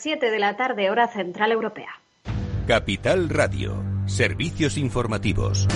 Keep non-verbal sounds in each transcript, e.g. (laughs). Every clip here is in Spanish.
7 de la tarde, hora central europea. Capital Radio, servicios informativos.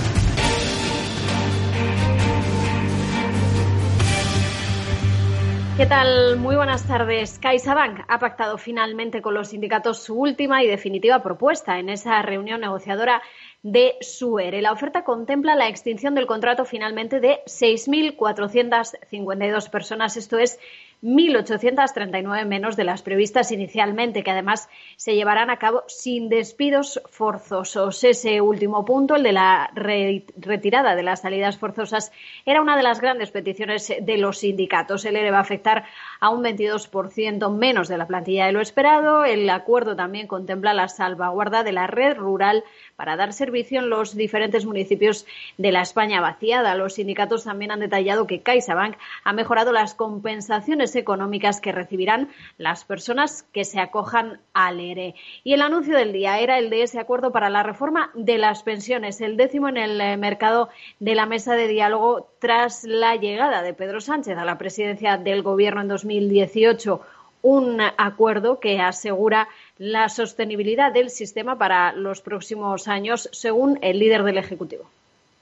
¿Qué tal? Muy buenas tardes. CaixaBank ha pactado finalmente con los sindicatos su última y definitiva propuesta en esa reunión negociadora de SUERE. La oferta contempla la extinción del contrato finalmente de 6.452 personas, esto es 1.839 menos de las previstas inicialmente, que además se llevarán a cabo sin despidos forzosos. Ese último punto, el de la retirada de las salidas forzosas, era una de las grandes peticiones de los sindicatos. El ERE va a afectar a un 22% menos de la plantilla de lo esperado. El acuerdo también contempla la salvaguarda de la red rural para dar servicio en los diferentes municipios de la España vaciada. Los sindicatos también han detallado que CaixaBank ha mejorado las compensaciones económicas que recibirán las personas que se acojan al ERE. Y el anuncio del día era el de ese acuerdo para la reforma de las pensiones, el décimo en el eh, mercado de la mesa de diálogo tras la llegada de Pedro Sánchez a la presidencia del Gobierno en 2018 un acuerdo que asegura la sostenibilidad del sistema para los próximos años, según el líder del Ejecutivo.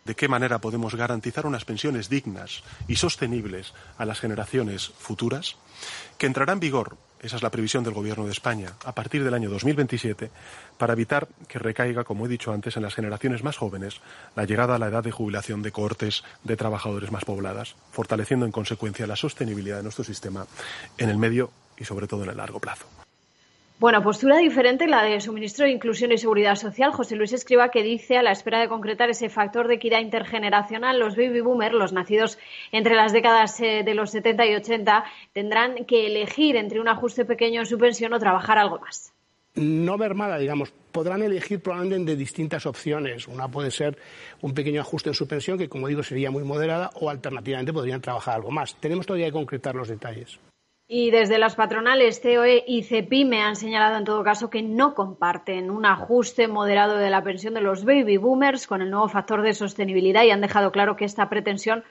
¿De qué manera podemos garantizar unas pensiones dignas y sostenibles a las generaciones futuras? Que entrará en vigor, esa es la previsión del Gobierno de España, a partir del año 2027, para evitar que recaiga, como he dicho antes, en las generaciones más jóvenes la llegada a la edad de jubilación de cohortes de trabajadores más pobladas, fortaleciendo en consecuencia la sostenibilidad de nuestro sistema en el medio y sobre todo en el largo plazo. Bueno, postura diferente la de su ministro de Inclusión y Seguridad Social, José Luis Escriba, que dice, a la espera de concretar ese factor de equidad intergeneracional, los baby boomers, los nacidos entre las décadas eh, de los 70 y 80, tendrán que elegir entre un ajuste pequeño en su pensión o trabajar algo más. No mermada, digamos, podrán elegir probablemente de distintas opciones. Una puede ser un pequeño ajuste en su pensión, que como digo sería muy moderada, o alternativamente podrían trabajar algo más. Tenemos todavía que concretar los detalles. Y desde las patronales COE y CEPIME han señalado en todo caso que no comparten un ajuste moderado de la pensión de los baby boomers con el nuevo factor de sostenibilidad y han dejado claro que esta pretensión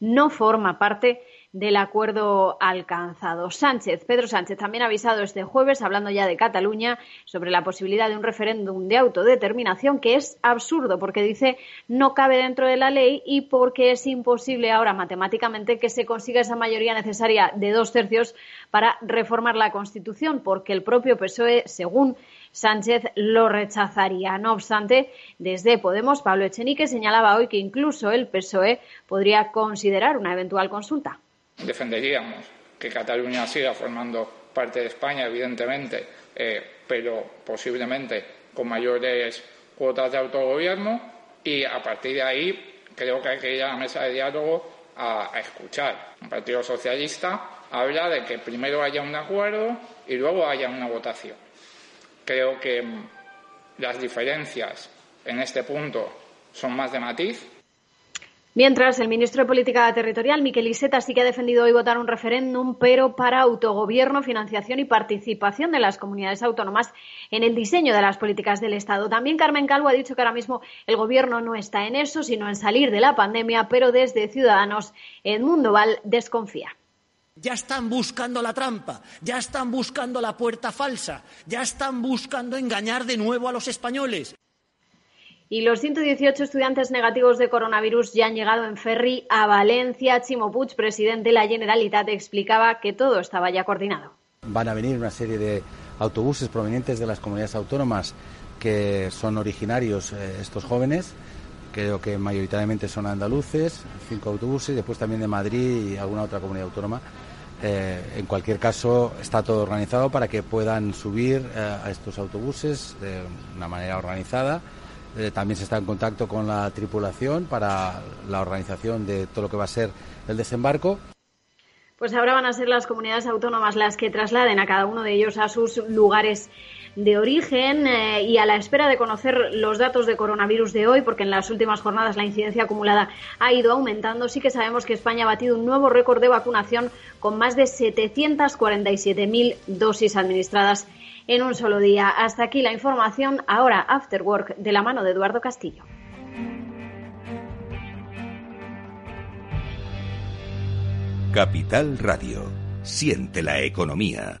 no forma parte del acuerdo alcanzado. Sánchez, Pedro Sánchez, también ha avisado este jueves, hablando ya de Cataluña, sobre la posibilidad de un referéndum de autodeterminación que es absurdo porque dice no cabe dentro de la ley y porque es imposible ahora matemáticamente que se consiga esa mayoría necesaria de dos tercios para reformar la Constitución, porque el propio PSOE, según Sánchez lo rechazaría. No obstante, desde Podemos, Pablo Echenique señalaba hoy que incluso el PSOE podría considerar una eventual consulta defenderíamos que Cataluña siga formando parte de España, evidentemente, eh, pero posiblemente con mayores cuotas de autogobierno y a partir de ahí creo que hay que ir a la mesa de diálogo a, a escuchar. El Partido Socialista habla de que primero haya un acuerdo y luego haya una votación. Creo que mm, las diferencias en este punto son más de matiz, Mientras, el ministro de Política Territorial, Miquel Iseta, sí que ha defendido hoy votar un referéndum, pero para autogobierno, financiación y participación de las comunidades autónomas en el diseño de las políticas del Estado. También Carmen Calvo ha dicho que ahora mismo el Gobierno no está en eso, sino en salir de la pandemia, pero desde Ciudadanos, Edmundo Val desconfía. Ya están buscando la trampa, ya están buscando la puerta falsa, ya están buscando engañar de nuevo a los españoles. Y los 118 estudiantes negativos de coronavirus ya han llegado en ferry a Valencia. Chimo presidente de la Generalitat, explicaba que todo estaba ya coordinado. Van a venir una serie de autobuses provenientes de las comunidades autónomas que son originarios eh, estos jóvenes. Creo que mayoritariamente son andaluces, cinco autobuses, después también de Madrid y alguna otra comunidad autónoma. Eh, en cualquier caso, está todo organizado para que puedan subir eh, a estos autobuses de una manera organizada eh, también se está en contacto con la tripulación para la organización de todo lo que va a ser el desembarco. Pues ahora van a ser las comunidades autónomas las que trasladen a cada uno de ellos a sus lugares de origen eh, y a la espera de conocer los datos de coronavirus de hoy, porque en las últimas jornadas la incidencia acumulada ha ido aumentando, sí que sabemos que España ha batido un nuevo récord de vacunación con más de 747.000 dosis administradas en un solo día. Hasta aquí la información. Ahora, After Work, de la mano de Eduardo Castillo. Capital Radio. Siente la economía.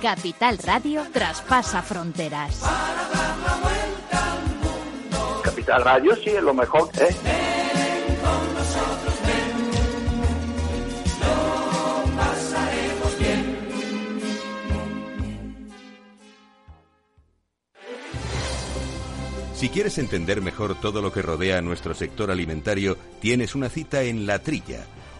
Capital Radio traspasa fronteras. Para dar la vuelta al mundo. Capital Radio sí es lo mejor, ¿eh? Ven con nosotros, ven. Lo pasaremos bien. Si quieres entender mejor todo lo que rodea a nuestro sector alimentario, tienes una cita en La Trilla.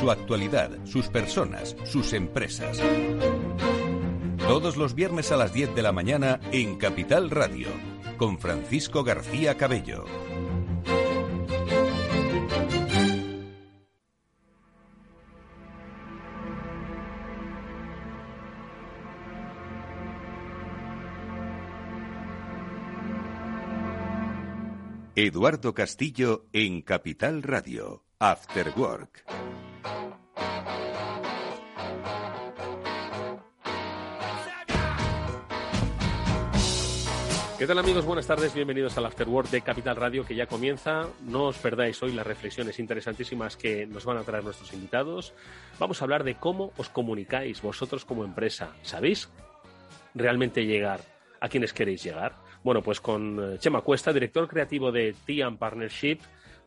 Su actualidad, sus personas, sus empresas. Todos los viernes a las 10 de la mañana en Capital Radio, con Francisco García Cabello. Eduardo Castillo en Capital Radio, After Work. ¿Qué tal amigos? Buenas tardes, bienvenidos al Afterwork de Capital Radio que ya comienza. No os perdáis hoy las reflexiones interesantísimas que nos van a traer nuestros invitados. Vamos a hablar de cómo os comunicáis vosotros como empresa. ¿Sabéis realmente llegar a quienes queréis llegar? Bueno, pues con Chema Cuesta, director creativo de Tian Partnership,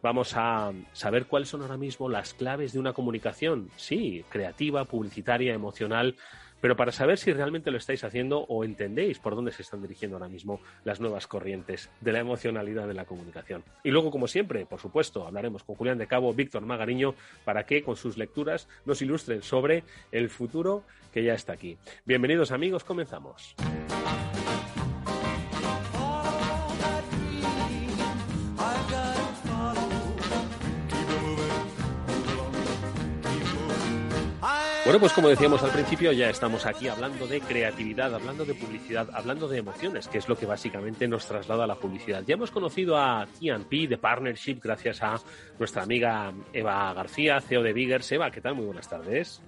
vamos a saber cuáles son ahora mismo las claves de una comunicación, sí, creativa, publicitaria, emocional, pero para saber si realmente lo estáis haciendo o entendéis por dónde se están dirigiendo ahora mismo las nuevas corrientes de la emocionalidad de la comunicación. Y luego, como siempre, por supuesto, hablaremos con Julián de Cabo, Víctor Magariño, para que con sus lecturas nos ilustren sobre el futuro que ya está aquí. Bienvenidos amigos, comenzamos. Bueno, pues como decíamos al principio, ya estamos aquí hablando de creatividad, hablando de publicidad, hablando de emociones, que es lo que básicamente nos traslada a la publicidad. Ya hemos conocido a TNP de Partnership gracias a nuestra amiga Eva García, CEO de Biggers. Eva, ¿qué tal? Muy buenas tardes.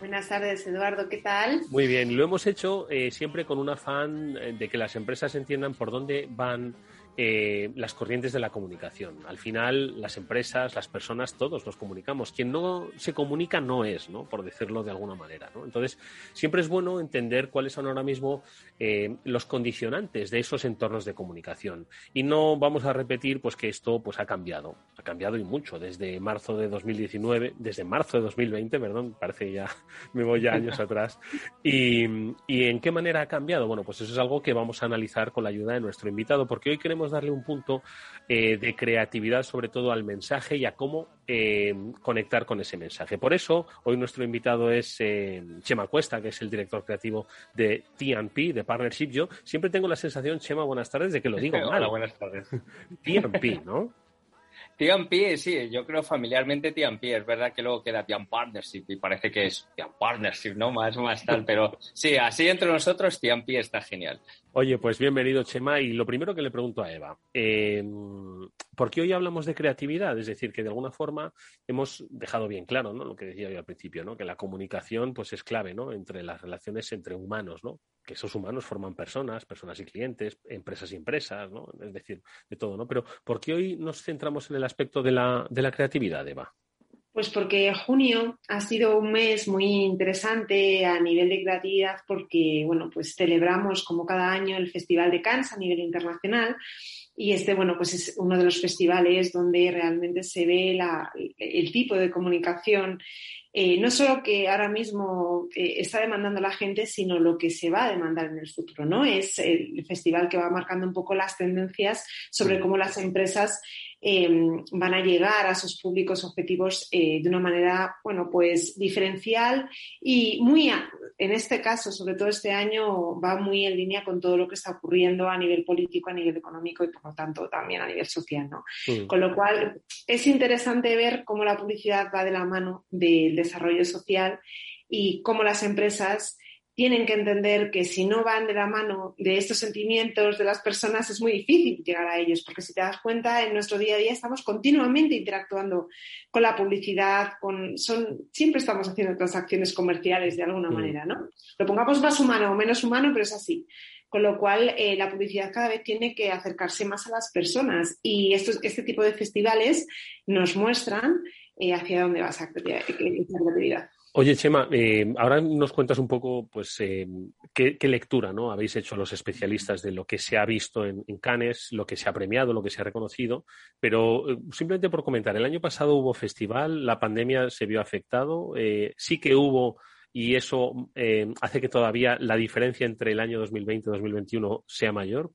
Buenas tardes, Eduardo, ¿qué tal? Muy bien, lo hemos hecho eh, siempre con un afán eh, de que las empresas entiendan por dónde van eh, las corrientes de la comunicación. Al final, las empresas, las personas, todos nos comunicamos. Quien no se comunica no es, ¿no? Por decirlo de alguna manera, ¿no? Entonces, siempre es bueno entender cuáles son ahora mismo eh, los condicionantes de esos entornos de comunicación. Y no vamos a repetir, pues, que esto, pues, ha cambiado. Ha cambiado y mucho desde marzo de 2019, desde marzo de 2020, perdón, parece ya, (laughs) me voy ya años (laughs) atrás. Y, ¿Y en qué manera ha cambiado? Bueno, pues eso es algo que vamos a analizar con la ayuda de nuestro invitado, porque hoy queremos darle un punto eh, de creatividad sobre todo al mensaje y a cómo eh, conectar con ese mensaje. Por eso, hoy nuestro invitado es eh, Chema Cuesta, que es el director creativo de TNP, de Partnership. Yo siempre tengo la sensación, Chema, buenas tardes, de que lo digo (laughs) mal. Hola, buenas tardes. (laughs) TNP, ¿no? T&P, sí, yo creo familiarmente T&P. Es verdad que luego queda Tian Partnership y parece que es Tian Partnership, ¿no? Más, más tal, pero sí, así entre nosotros T&P está genial. Oye, pues bienvenido, Chema. Y lo primero que le pregunto a Eva, eh, ¿por qué hoy hablamos de creatividad? Es decir, que de alguna forma hemos dejado bien claro, ¿no? Lo que decía yo al principio, ¿no? Que la comunicación, pues, es clave, ¿no? Entre las relaciones entre humanos, ¿no? Que esos humanos forman personas, personas y clientes, empresas y empresas, ¿no? Es decir, de todo, ¿no? Pero ¿por qué hoy nos centramos en el aspecto de la, de la creatividad, Eva? Pues porque junio ha sido un mes muy interesante a nivel de creatividad porque, bueno, pues celebramos como cada año el Festival de Cannes a nivel internacional y este, bueno, pues es uno de los festivales donde realmente se ve la, el tipo de comunicación, eh, no solo que ahora mismo eh, está demandando la gente, sino lo que se va a demandar en el futuro, ¿no? Es el festival que va marcando un poco las tendencias sobre cómo las empresas eh, van a llegar a sus públicos objetivos eh, de una manera, bueno, pues diferencial y muy, a- en este caso, sobre todo este año, va muy en línea con todo lo que está ocurriendo a nivel político, a nivel económico y, por tanto, también a nivel social, ¿no? Con lo cual, es interesante ver cómo la publicidad va de la mano del desarrollo social y cómo las empresas tienen que entender que si no van de la mano de estos sentimientos de las personas es muy difícil llegar a ellos, porque si te das cuenta, en nuestro día a día estamos continuamente interactuando con la publicidad, con, son, siempre estamos haciendo transacciones comerciales de alguna Mm. manera, ¿no? Lo pongamos más humano o menos humano, pero es así. Con lo cual, eh, la publicidad cada vez tiene que acercarse más a las personas y estos, este tipo de festivales nos muestran eh, hacia dónde va esa creatividad. Oye, Chema, eh, ahora nos cuentas un poco, pues, eh, qué, qué lectura, ¿no? Habéis hecho los especialistas de lo que se ha visto en, en Cannes, lo que se ha premiado, lo que se ha reconocido, pero eh, simplemente por comentar, el año pasado hubo festival, la pandemia se vio afectado, eh, sí que hubo y eso eh, hace que todavía la diferencia entre el año 2020 y 2021 sea mayor.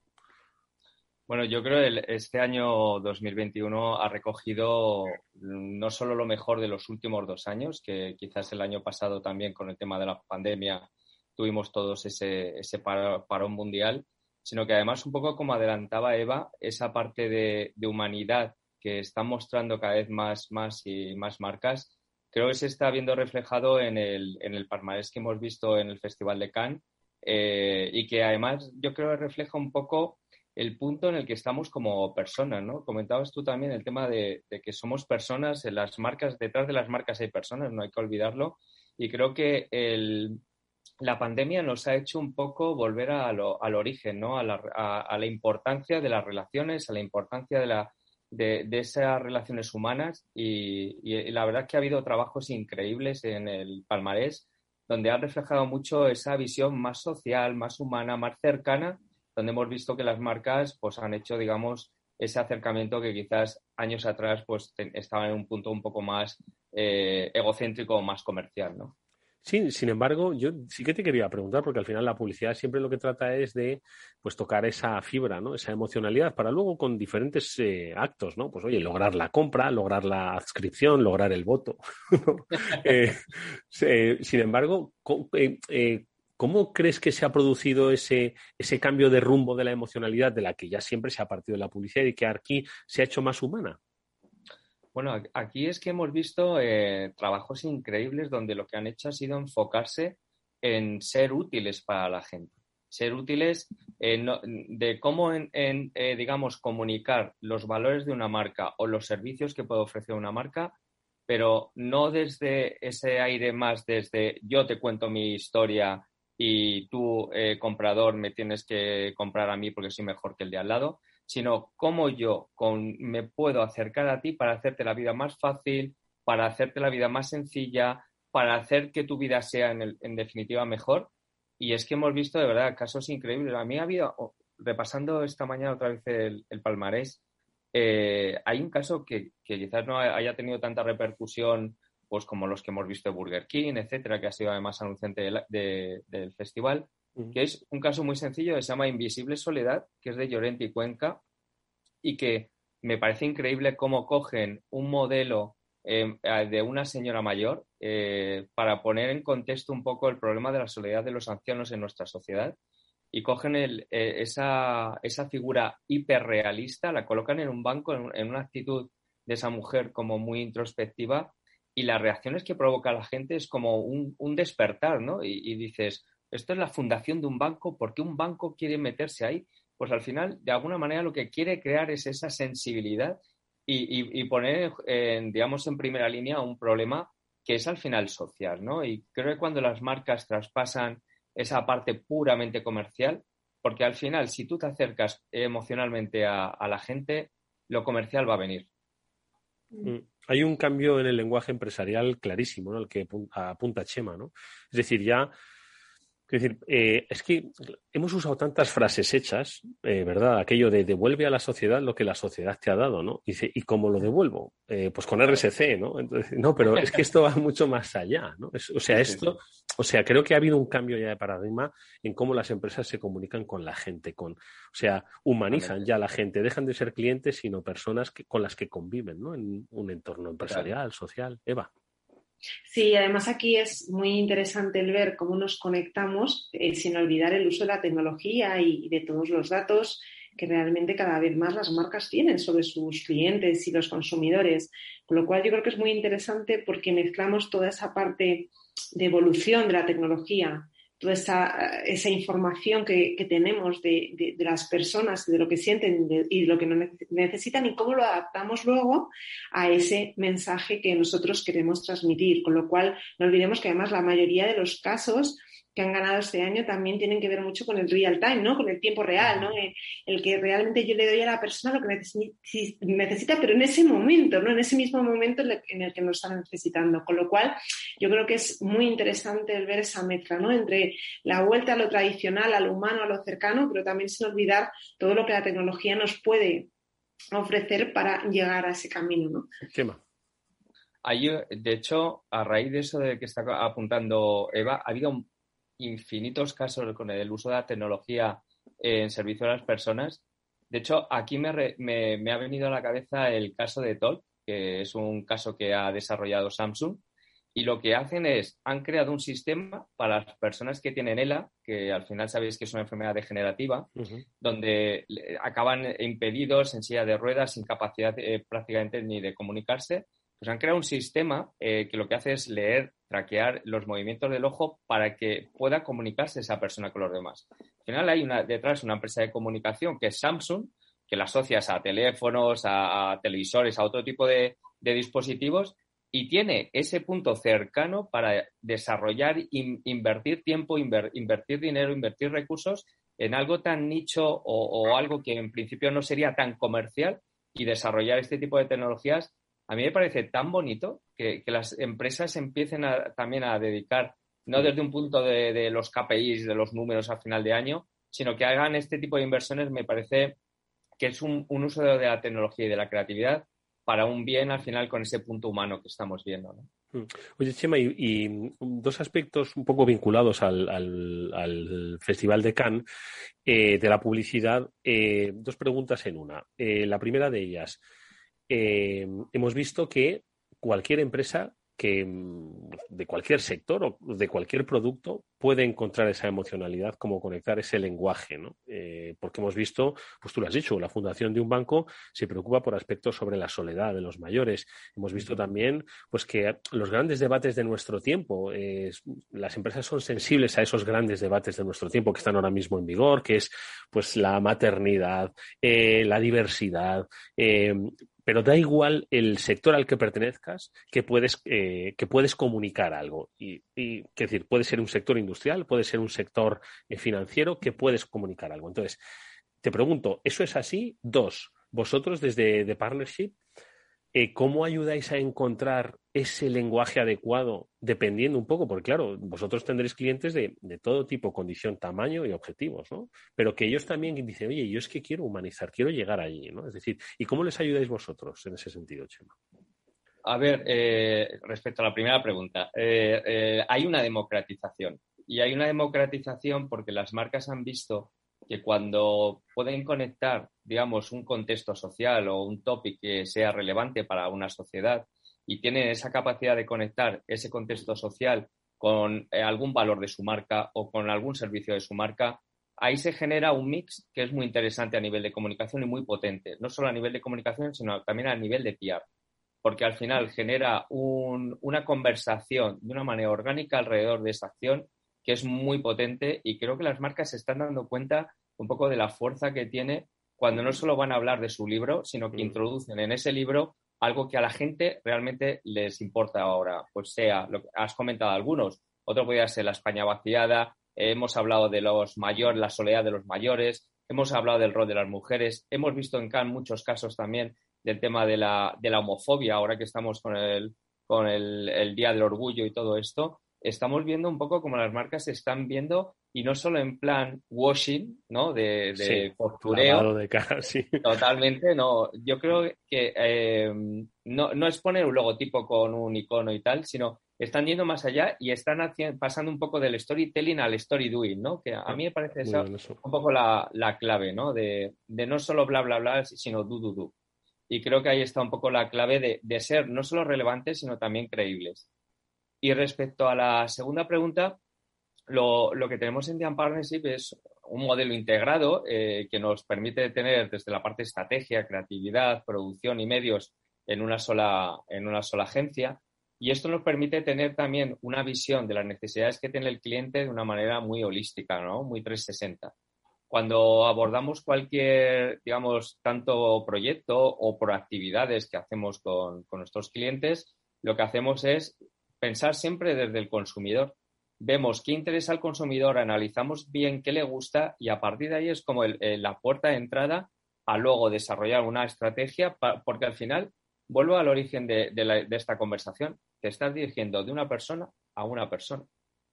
Bueno, yo creo que este año 2021 ha recogido no solo lo mejor de los últimos dos años, que quizás el año pasado también con el tema de la pandemia tuvimos todos ese, ese parón mundial, sino que además un poco como adelantaba Eva, esa parte de, de humanidad que están mostrando cada vez más, más y más marcas, creo que se está viendo reflejado en el, en el palmarés que hemos visto en el Festival de Cannes eh, y que además yo creo que refleja un poco el punto en el que estamos como personas, ¿no? Comentabas tú también el tema de, que somos personas, en las marcas, detrás de las marcas hay personas, no hay que olvidarlo, y creo que la pandemia nos ha hecho un poco volver a lo- al origen, ¿no? A la, a- la importancia de las relaciones, a la importancia de, la, de, de esas relaciones humanas y, y la verdad es que ha habido trabajos increíbles en el palmarés donde han reflejado mucho esa visión más social, más humana, más cercana, donde hemos visto que las marcas pues han hecho, digamos, ese acercamiento que quizás años atrás pues estaban en un punto un poco más eh, egocéntrico o más comercial, ¿no? Sí, sin embargo, yo sí que te quería preguntar, porque al final la publicidad siempre lo que trata es de pues tocar esa fibra, ¿no? Esa emocionalidad, para luego con diferentes eh, actos, ¿no? Pues oye, lograr la compra, lograr la adscripción, lograr el voto. (laughs) (laughs) Eh, eh, sin embargo, ¿cómo crees que se ha producido ese, ese cambio de rumbo de la emocionalidad de la que ya siempre se ha partido la publicidad y que aquí se ha hecho más humana? Bueno, aquí es que hemos visto eh, trabajos increíbles donde lo que han hecho ha sido enfocarse en ser útiles para la gente, ser útiles eh, de cómo, en, eh, digamos, comunicar los valores de una marca o los servicios que puede ofrecer una marca, pero no desde ese aire más desde yo te cuento mi historia y tú, eh, comprador, me tienes que comprar a mí porque soy mejor que el de al lado, sino cómo yo con- me puedo acercar a ti para hacerte la vida más fácil, para hacerte la vida más sencilla, para hacer que tu vida sea en, el- en definitiva mejor. Y es que hemos visto de verdad casos increíbles. A mí ha habido, repasando esta mañana otra vez el, el palmarés, eh, hay un caso que, que quizás no haya tenido tanta repercusión pues como los que hemos visto de Burger King, etcétera, que ha sido además anunciante del- de- del festival, que es un caso muy sencillo que se llama Invisible Soledad, que es de Llorente y Cuenca, y que me parece increíble cómo cogen un modelo eh, de una señora mayor eh, para poner en contexto un poco el problema de la soledad de los ancianos en nuestra sociedad y cogen el, eh, esa, esa figura hiperrealista, la colocan en un banco en, en una actitud de esa mujer como muy introspectiva y las reacciones que provoca la gente es como un, un despertar, ¿no? Y, dices, esto es la fundación de un banco, ¿por qué un banco quiere meterse ahí? Pues al final, de alguna manera, lo que quiere crear es esa sensibilidad y, poner, digamos, en primera línea un problema que es al final social, ¿no? Y creo que cuando las marcas traspasan esa parte puramente comercial, porque al final, si tú te acercas emocionalmente a, a la gente, lo comercial va a venir. Mm. Hay un cambio en el lenguaje empresarial clarísimo, ¿no? El que apunta Chema, ¿no? Es decir, ya es decir, eh, es que hemos usado tantas frases hechas, eh, ¿verdad? Aquello de devuelve a la sociedad lo que la sociedad te ha dado, ¿no? Y dice, ¿y cómo lo devuelvo? Eh, pues con RSC, ¿no? Entonces, no, pero es que esto va (laughs) mucho más allá, ¿no? Es, o sea, esto, o sea, creo que ha habido un cambio ya de paradigma en cómo las empresas se comunican con la gente, con, o sea, humanizan ya a la gente, dejan de ser clientes, sino personas que, con las que conviven, ¿no? En un entorno empresarial, social. Eva. Sí, además aquí es muy interesante el ver cómo nos conectamos eh, sin olvidar el uso de la tecnología y de todos los datos que realmente cada vez más las marcas tienen sobre sus clientes y los consumidores. Con lo cual yo creo que es muy interesante porque mezclamos toda esa parte de evolución de la tecnología toda esa, esa información que, que tenemos de, de, las personas, de lo que sienten y de lo que necesitan y cómo lo adaptamos luego a ese mensaje que nosotros queremos transmitir. Con lo cual, no olvidemos que además la mayoría de los casos que han ganado este año también tienen que ver mucho con el real time, ¿no? Con el tiempo real, ¿no? El, el que realmente yo le doy a la persona lo que necesita, pero en ese momento, ¿no? En ese mismo momento en el que nos están necesitando. Con lo cual, yo creo que es muy interesante el ver esa mezcla, ¿no? Entre la vuelta a lo tradicional, a lo humano, a lo cercano, pero también sin olvidar todo lo que la tecnología nos puede ofrecer para llegar a ese camino, ¿no? Chema. Hay, de hecho, a raíz de eso de que está apuntando Eva, ha habido infinitos casos con el uso de la tecnología en servicio a las personas. De hecho, aquí me, re, me, me ha venido a la cabeza el caso de Talk, que es un caso que ha desarrollado Samsung. Y lo que hacen es, han creado un sistema para las personas que tienen ELA, que al final sabéis que es una enfermedad degenerativa, uh -huh. donde acaban impedidos en silla de ruedas, sin capacidad eh, prácticamente ni de comunicarse. Pues han creado un sistema eh, que lo que hace es leer, traquear los movimientos del ojo para que pueda comunicarse esa persona con los demás. Al final hay una, detrás una empresa de comunicación que es Samsung, que la asocias a teléfonos, a, televisores, a otro tipo de, dispositivos y tiene ese punto cercano para desarrollar, in, invertir tiempo, inver, invertir dinero, invertir recursos en algo tan nicho o algo que en principio no sería tan comercial y desarrollar este tipo de tecnologías a mí me parece tan bonito que, las empresas empiecen también a dedicar, no desde un punto de, los KPIs, de los números a final de año, sino que hagan este tipo de inversiones, me parece que es un, uso de, la tecnología y de la creatividad para un bien al final con ese punto humano que estamos viendo. Mm. Oye, Chema, y, dos aspectos un poco vinculados al Festival de Cannes eh, de la publicidad. Eh, dos preguntas en una. Eh, la primera de ellas eh, hemos visto que cualquier empresa que mm, de cualquier sector o de cualquier producto puede encontrar esa emocionalidad, como conectar ese lenguaje, ¿no? Eh, porque hemos visto, pues tú lo has dicho, la fundación de un banco se preocupa por aspectos sobre la soledad de los mayores. Hemos visto también, pues que los grandes debates de nuestro tiempo, eh, las empresas son sensibles a esos grandes debates de nuestro tiempo que están ahora mismo en vigor, que es, pues, la maternidad, eh, la diversidad, pero da igual el sector al que pertenezcas que puedes, eh, que puedes comunicar algo. Y, y, decir, puede ser un sector industrial, puede ser un sector eh, financiero que puedes comunicar algo. Entonces, te pregunto, ¿eso es así? Dos, vosotros desde The Partnership, eh, ¿cómo ayudáis a encontrar ese lenguaje adecuado dependiendo un poco? Porque claro, vosotros tendréis clientes de, de, todo tipo, condición, tamaño y objetivos, ¿no? Pero que ellos también dicen, oye, yo es que quiero humanizar, quiero llegar allí, ¿no? Es decir, ¿y cómo les ayudáis vosotros en ese sentido, Chema? A ver, eh, respecto a la primera pregunta, eh, hay una democratización. Y hay una democratización porque las marcas han visto que cuando pueden conectar, digamos, un contexto social o un topic que sea relevante para una sociedad y tienen esa capacidad de conectar ese contexto social con eh, algún valor de su marca o con algún servicio de su marca, ahí se genera un mix que es muy interesante a nivel de comunicación y muy potente, no solo a nivel de comunicación, sino también a nivel de PR. porque al final genera un- una conversación de una manera orgánica alrededor de esa acción que es muy potente y creo que las marcas se están dando cuenta un poco de la fuerza que tiene cuando no solo van a hablar de su libro, sino que introducen en ese libro algo que a la gente realmente les importa ahora. Pues sea, lo que has comentado algunos, otro podría ser la España vaciada, eh, hemos hablado de los mayores, la soledad de los mayores, hemos hablado del rol de las mujeres, hemos visto en Cannes muchos casos también del tema de la, de la homofobia, ahora que estamos con el, con el, el Día del Orgullo y todo esto, estamos viendo un poco como las marcas se están viendo y no solo en plan washing, ¿no? De, de Sí, postureo, de cara, (laughs) sí. Totalmente, no. Yo creo que eh, no, no es poner un logotipo con un icono y tal, sino están yendo más allá y están pasando un poco del storytelling al story doing, ¿no? Que a mí me parece esa eso. un poco la, la clave, ¿no? De, de no solo bla, bla, bla, sino du, du, du. Y creo que ahí está un poco la clave de, de ser no solo relevantes, sino también creíbles. Y respecto a la segunda pregunta, lo, lo que tenemos en Dian Partnership es un modelo integrado eh, que nos permite tener desde la parte de estrategia, creatividad, producción y medios en una sola, en una sola agencia. Y esto nos permite tener también una visión de las necesidades que tiene el cliente de una manera muy holística, ¿no? Muy 360. Cuando abordamos cualquier, digamos, tanto proyecto o proactividades que hacemos con, con nuestros clientes, lo que hacemos es pensar siempre desde el consumidor. Vemos qué interesa al consumidor, analizamos bien qué le gusta y a partir de ahí es como la puerta de entrada a luego desarrollar una estrategia, porque al final, vuelvo al origen de esta conversación, te estás dirigiendo de una persona a una persona.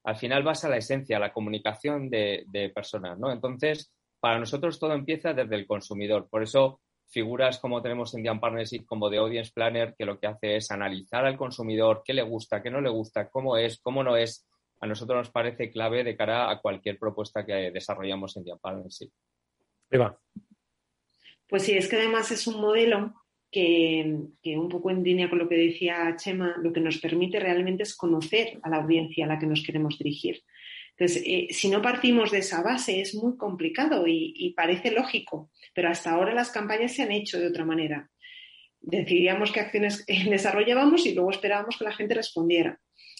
Al final vas a la esencia, a la comunicación de, de personas, ¿no? Entonces, para nosotros todo empieza desde el consumidor. Por eso, figuras como tenemos en Dian Partnership, como de Audience Planner, que lo que hace es analizar al consumidor qué le gusta, qué no le gusta, cómo es, cómo no es, a nosotros nos parece clave de cara a cualquier propuesta que desarrollamos en Dian Partnership. Eva. Pues sí, es que además es un modelo que, que un poco en línea con lo que decía Chema, lo que nos permite realmente es conocer a la audiencia a la que nos queremos dirigir. Entonces, eh, si no partimos de esa base es muy complicado y, y parece lógico, pero hasta ahora las campañas se han hecho de otra manera. Decidíamos qué acciones (laughs) desarrollábamos y luego esperábamos que la gente respondiera.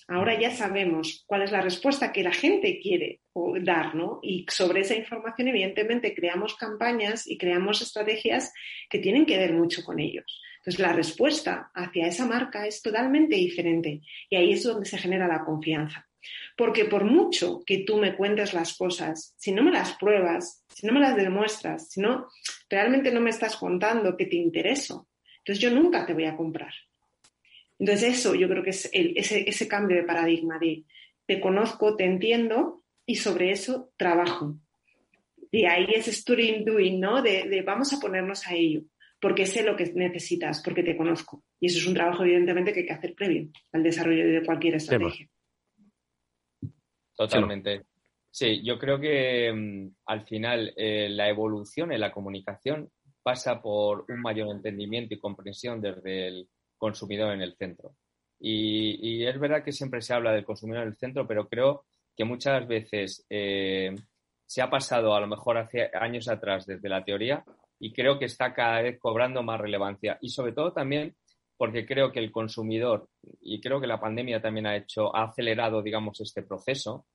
Ahora ya sabemos cuál es la respuesta que la gente quiere dar, ¿no? Y sobre esa información, evidentemente, creamos campañas y creamos estrategias que tienen que ver mucho con ellos. Entonces, la respuesta hacia esa marca es totalmente diferente y ahí es donde se genera la confianza. Porque por mucho que tú me cuentes las cosas, si no me las pruebas, si no me las demuestras, si no realmente no me estás contando que te intereso, entonces yo nunca te voy a comprar. Entonces eso yo creo que es ese, cambio de paradigma de te conozco, te entiendo y sobre eso trabajo. Y ahí es story doing, ¿no? De vamos a ponernos a ello, porque sé lo que necesitas, porque te conozco. Y eso es un trabajo evidentemente que hay que hacer previo al desarrollo de cualquier estrategia. Totalmente. Sí, yo creo que mm, al final eh, la evolución en la comunicación pasa por un mayor entendimiento y comprensión desde el consumidor en el centro. Y, y es verdad que siempre se habla del consumidor en el centro, pero creo que muchas veces eh, se ha pasado a lo mejor hace años atrás desde la teoría y creo que está cada vez cobrando más relevancia. Y sobre todo también porque creo que el consumidor, y creo que la pandemia también ha hecho, ha acelerado, digamos, este proceso,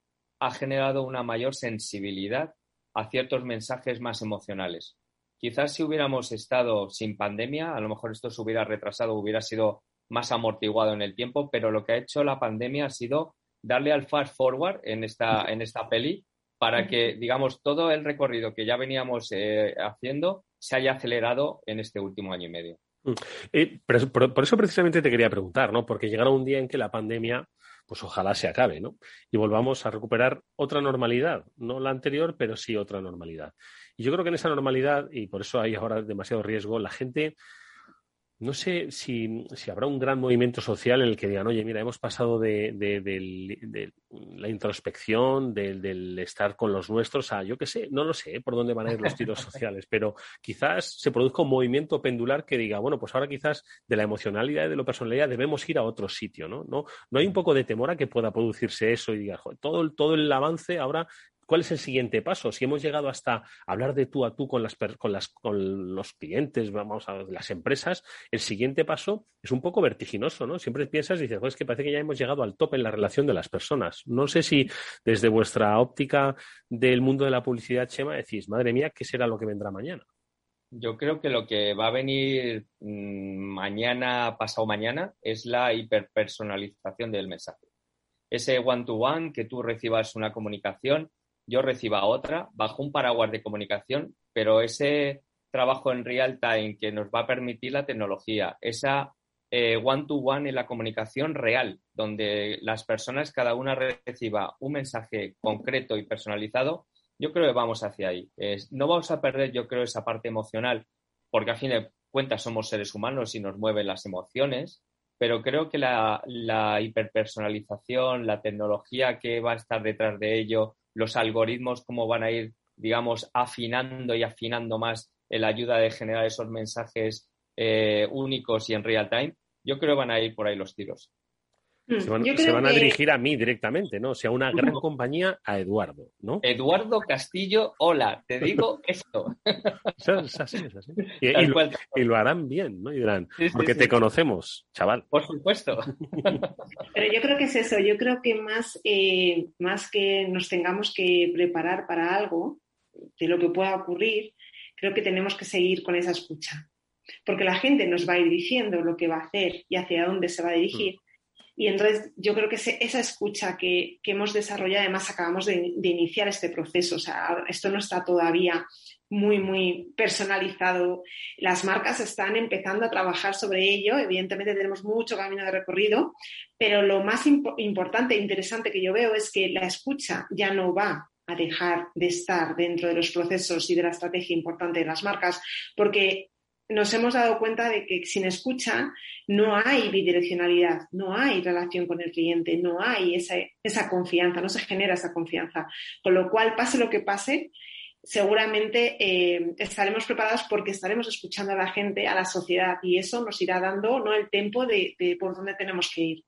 ha generado una mayor sensibilidad a ciertos mensajes más emocionales. Quizás si hubiéramos estado sin pandemia, a lo mejor esto se hubiera retrasado, hubiera sido más amortiguado en el tiempo, pero lo que ha hecho la pandemia ha sido darle al fast forward en esta, en esta peli para que, digamos, todo el recorrido que ya veníamos eh, haciendo se haya acelerado en este último año y medio. Mm. Por, por eso precisamente te quería preguntar, ¿no? Porque llegará un día en que la pandemia, pues ojalá se acabe, ¿no? Y volvamos a recuperar otra normalidad, no la anterior, pero sí otra normalidad. Y yo creo que en esa normalidad, y por eso hay ahora demasiado riesgo, la gente, no sé si, si habrá un gran movimiento social en el que digan, oye, mira, hemos pasado de, de- del- de la introspección, del, estar con los nuestros, a yo qué sé, no lo sé ¿eh? por dónde van a ir los tiros (laughs) sociales, pero quizás se produzca un movimiento pendular que diga, bueno, pues ahora quizás de la emocionalidad y de la personalidad debemos ir a otro sitio, ¿no? No, no hay un poco de temor a que pueda producirse eso y diga, "Joder, todo, todo el avance ahora ¿Cuál es el siguiente paso? Si hemos llegado hasta hablar de tú a tú con, las, con, con los clientes, vamos a las empresas, el siguiente paso es un poco vertiginoso, ¿no? Siempre piensas y dices, pues es que parece que ya hemos llegado al tope en la relación de las personas. No sé si desde vuestra óptica del mundo de la publicidad, Chema, decís, madre mía, ¿qué será lo que vendrá mañana? Yo creo que lo que va a venir mmm, mañana, pasado mañana, es la hiperpersonalización del mensaje. Ese one-to-one, -one, que tú recibas una comunicación, yo reciba otra, bajo un paraguas de comunicación, pero ese trabajo en real time que nos va a permitir la tecnología, esa eh, one-to-one -one en la comunicación real, donde las personas cada una reciba un mensaje concreto y personalizado, yo creo que vamos hacia ahí. No vamos a perder, yo creo, esa parte emocional, porque a fin de cuentas somos seres humanos y nos mueven las emociones, pero creo que la hiperpersonalización, la tecnología que va a estar detrás de ello, los algoritmos, cómo van a ir, digamos, afinando y afinando más la ayuda de generar esos mensajes eh, únicos y en real time, yo creo que van a ir por ahí los tiros. Se van, se van a que... dirigir a mí directamente, ¿no? O sea, una gran compañía a Eduardo, ¿no? Eduardo Castillo, hola, te (laughs) digo esto. es así, es así. Y, y, lo, y, lo, harán bien, ¿no? Y dirán, sí, sí, porque sí. te conocemos, chaval. Por supuesto. (laughs) Pero yo creo que es eso, yo creo que más, eh, más que nos tengamos que preparar para algo, de lo que pueda ocurrir, creo que tenemos que seguir con esa escucha. Porque la gente nos va a ir diciendo lo que va a hacer y hacia dónde se va a dirigir. Mm. Y entonces yo creo que esa escucha que, que hemos desarrollado, además acabamos de, iniciar este proceso, o sea, esto no está todavía muy, muy personalizado. Las marcas están empezando a trabajar sobre ello, evidentemente tenemos mucho camino de recorrido, pero lo más imp importante e interesante que yo veo es que la escucha ya no va a dejar de estar dentro de los procesos y de la estrategia importante de las marcas, porque nos hemos dado cuenta de que sin escucha no hay bidireccionalidad, no hay relación con el cliente, no hay esa, esa, confianza, no se genera esa confianza. Con lo cual, pase lo que pase, seguramente eh, estaremos preparados porque estaremos escuchando a la gente, a la sociedad, y eso nos irá dando ¿no? el tiempo de, de por dónde tenemos que ir.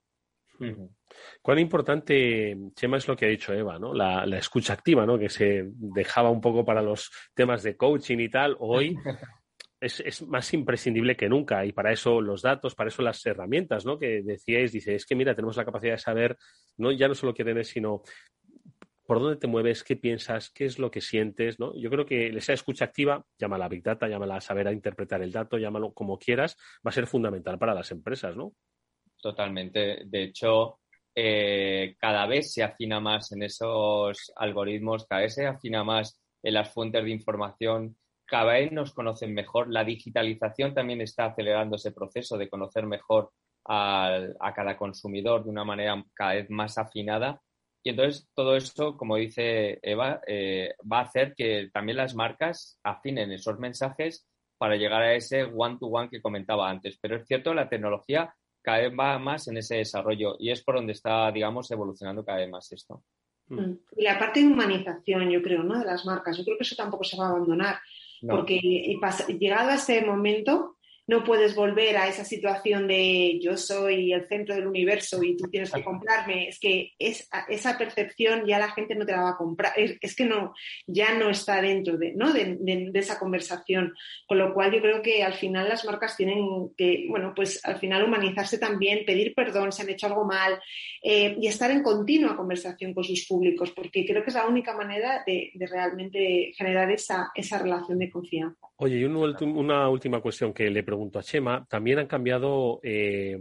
Cuán importante, Chema, es lo que ha dicho Eva, ¿no? La, la, escucha activa, ¿no? Que se dejaba un poco para los temas de coaching y tal. Hoy (laughs) es, es, más imprescindible que nunca y para eso los datos, para eso las herramientas, ¿no? Que decíais, dice, es que mira, tenemos la capacidad de saber, no ya no solo qué tienes, sino por dónde te mueves, qué piensas, qué es lo que sientes, ¿no? Yo creo que esa escucha activa, llámala Big Data, llámala a saber a interpretar el dato, llámalo como quieras, va a ser fundamental para las empresas, ¿no? Totalmente. De hecho, eh, cada vez se afina más en esos algoritmos, cada vez se afina más en las fuentes de información, cada vez nos conocen mejor. La digitalización también está acelerando ese proceso de conocer mejor a cada consumidor de una manera cada vez más afinada. Y entonces todo esto, como dice Eva, eh, va a hacer que también las marcas afinen esos mensajes para llegar a ese one-to-one -one que comentaba antes. Pero es cierto, la tecnología cada vez va más en ese desarrollo y es por donde está, digamos, evolucionando cada vez más esto. Y la parte de humanización, yo creo, ¿no? De las marcas, yo creo que eso tampoco se va a abandonar. No. Porque llegado a ese momento, no puedes volver a esa situación de yo soy el centro del universo y tú tienes que comprarme. Es que es, esa percepción ya la gente no te la va a comprar. Es, es que no, ya no está dentro de, ¿no? De, de, de, esa conversación. Con lo cual yo creo que al final las marcas tienen que, bueno, pues al final humanizarse también, pedir perdón si han hecho algo mal eh, y estar en continua conversación con sus públicos, porque creo que es la única manera de, de realmente generar esa, esa relación de confianza. Oye, y un, una última cuestión que le pregunto a. También han cambiado, eh,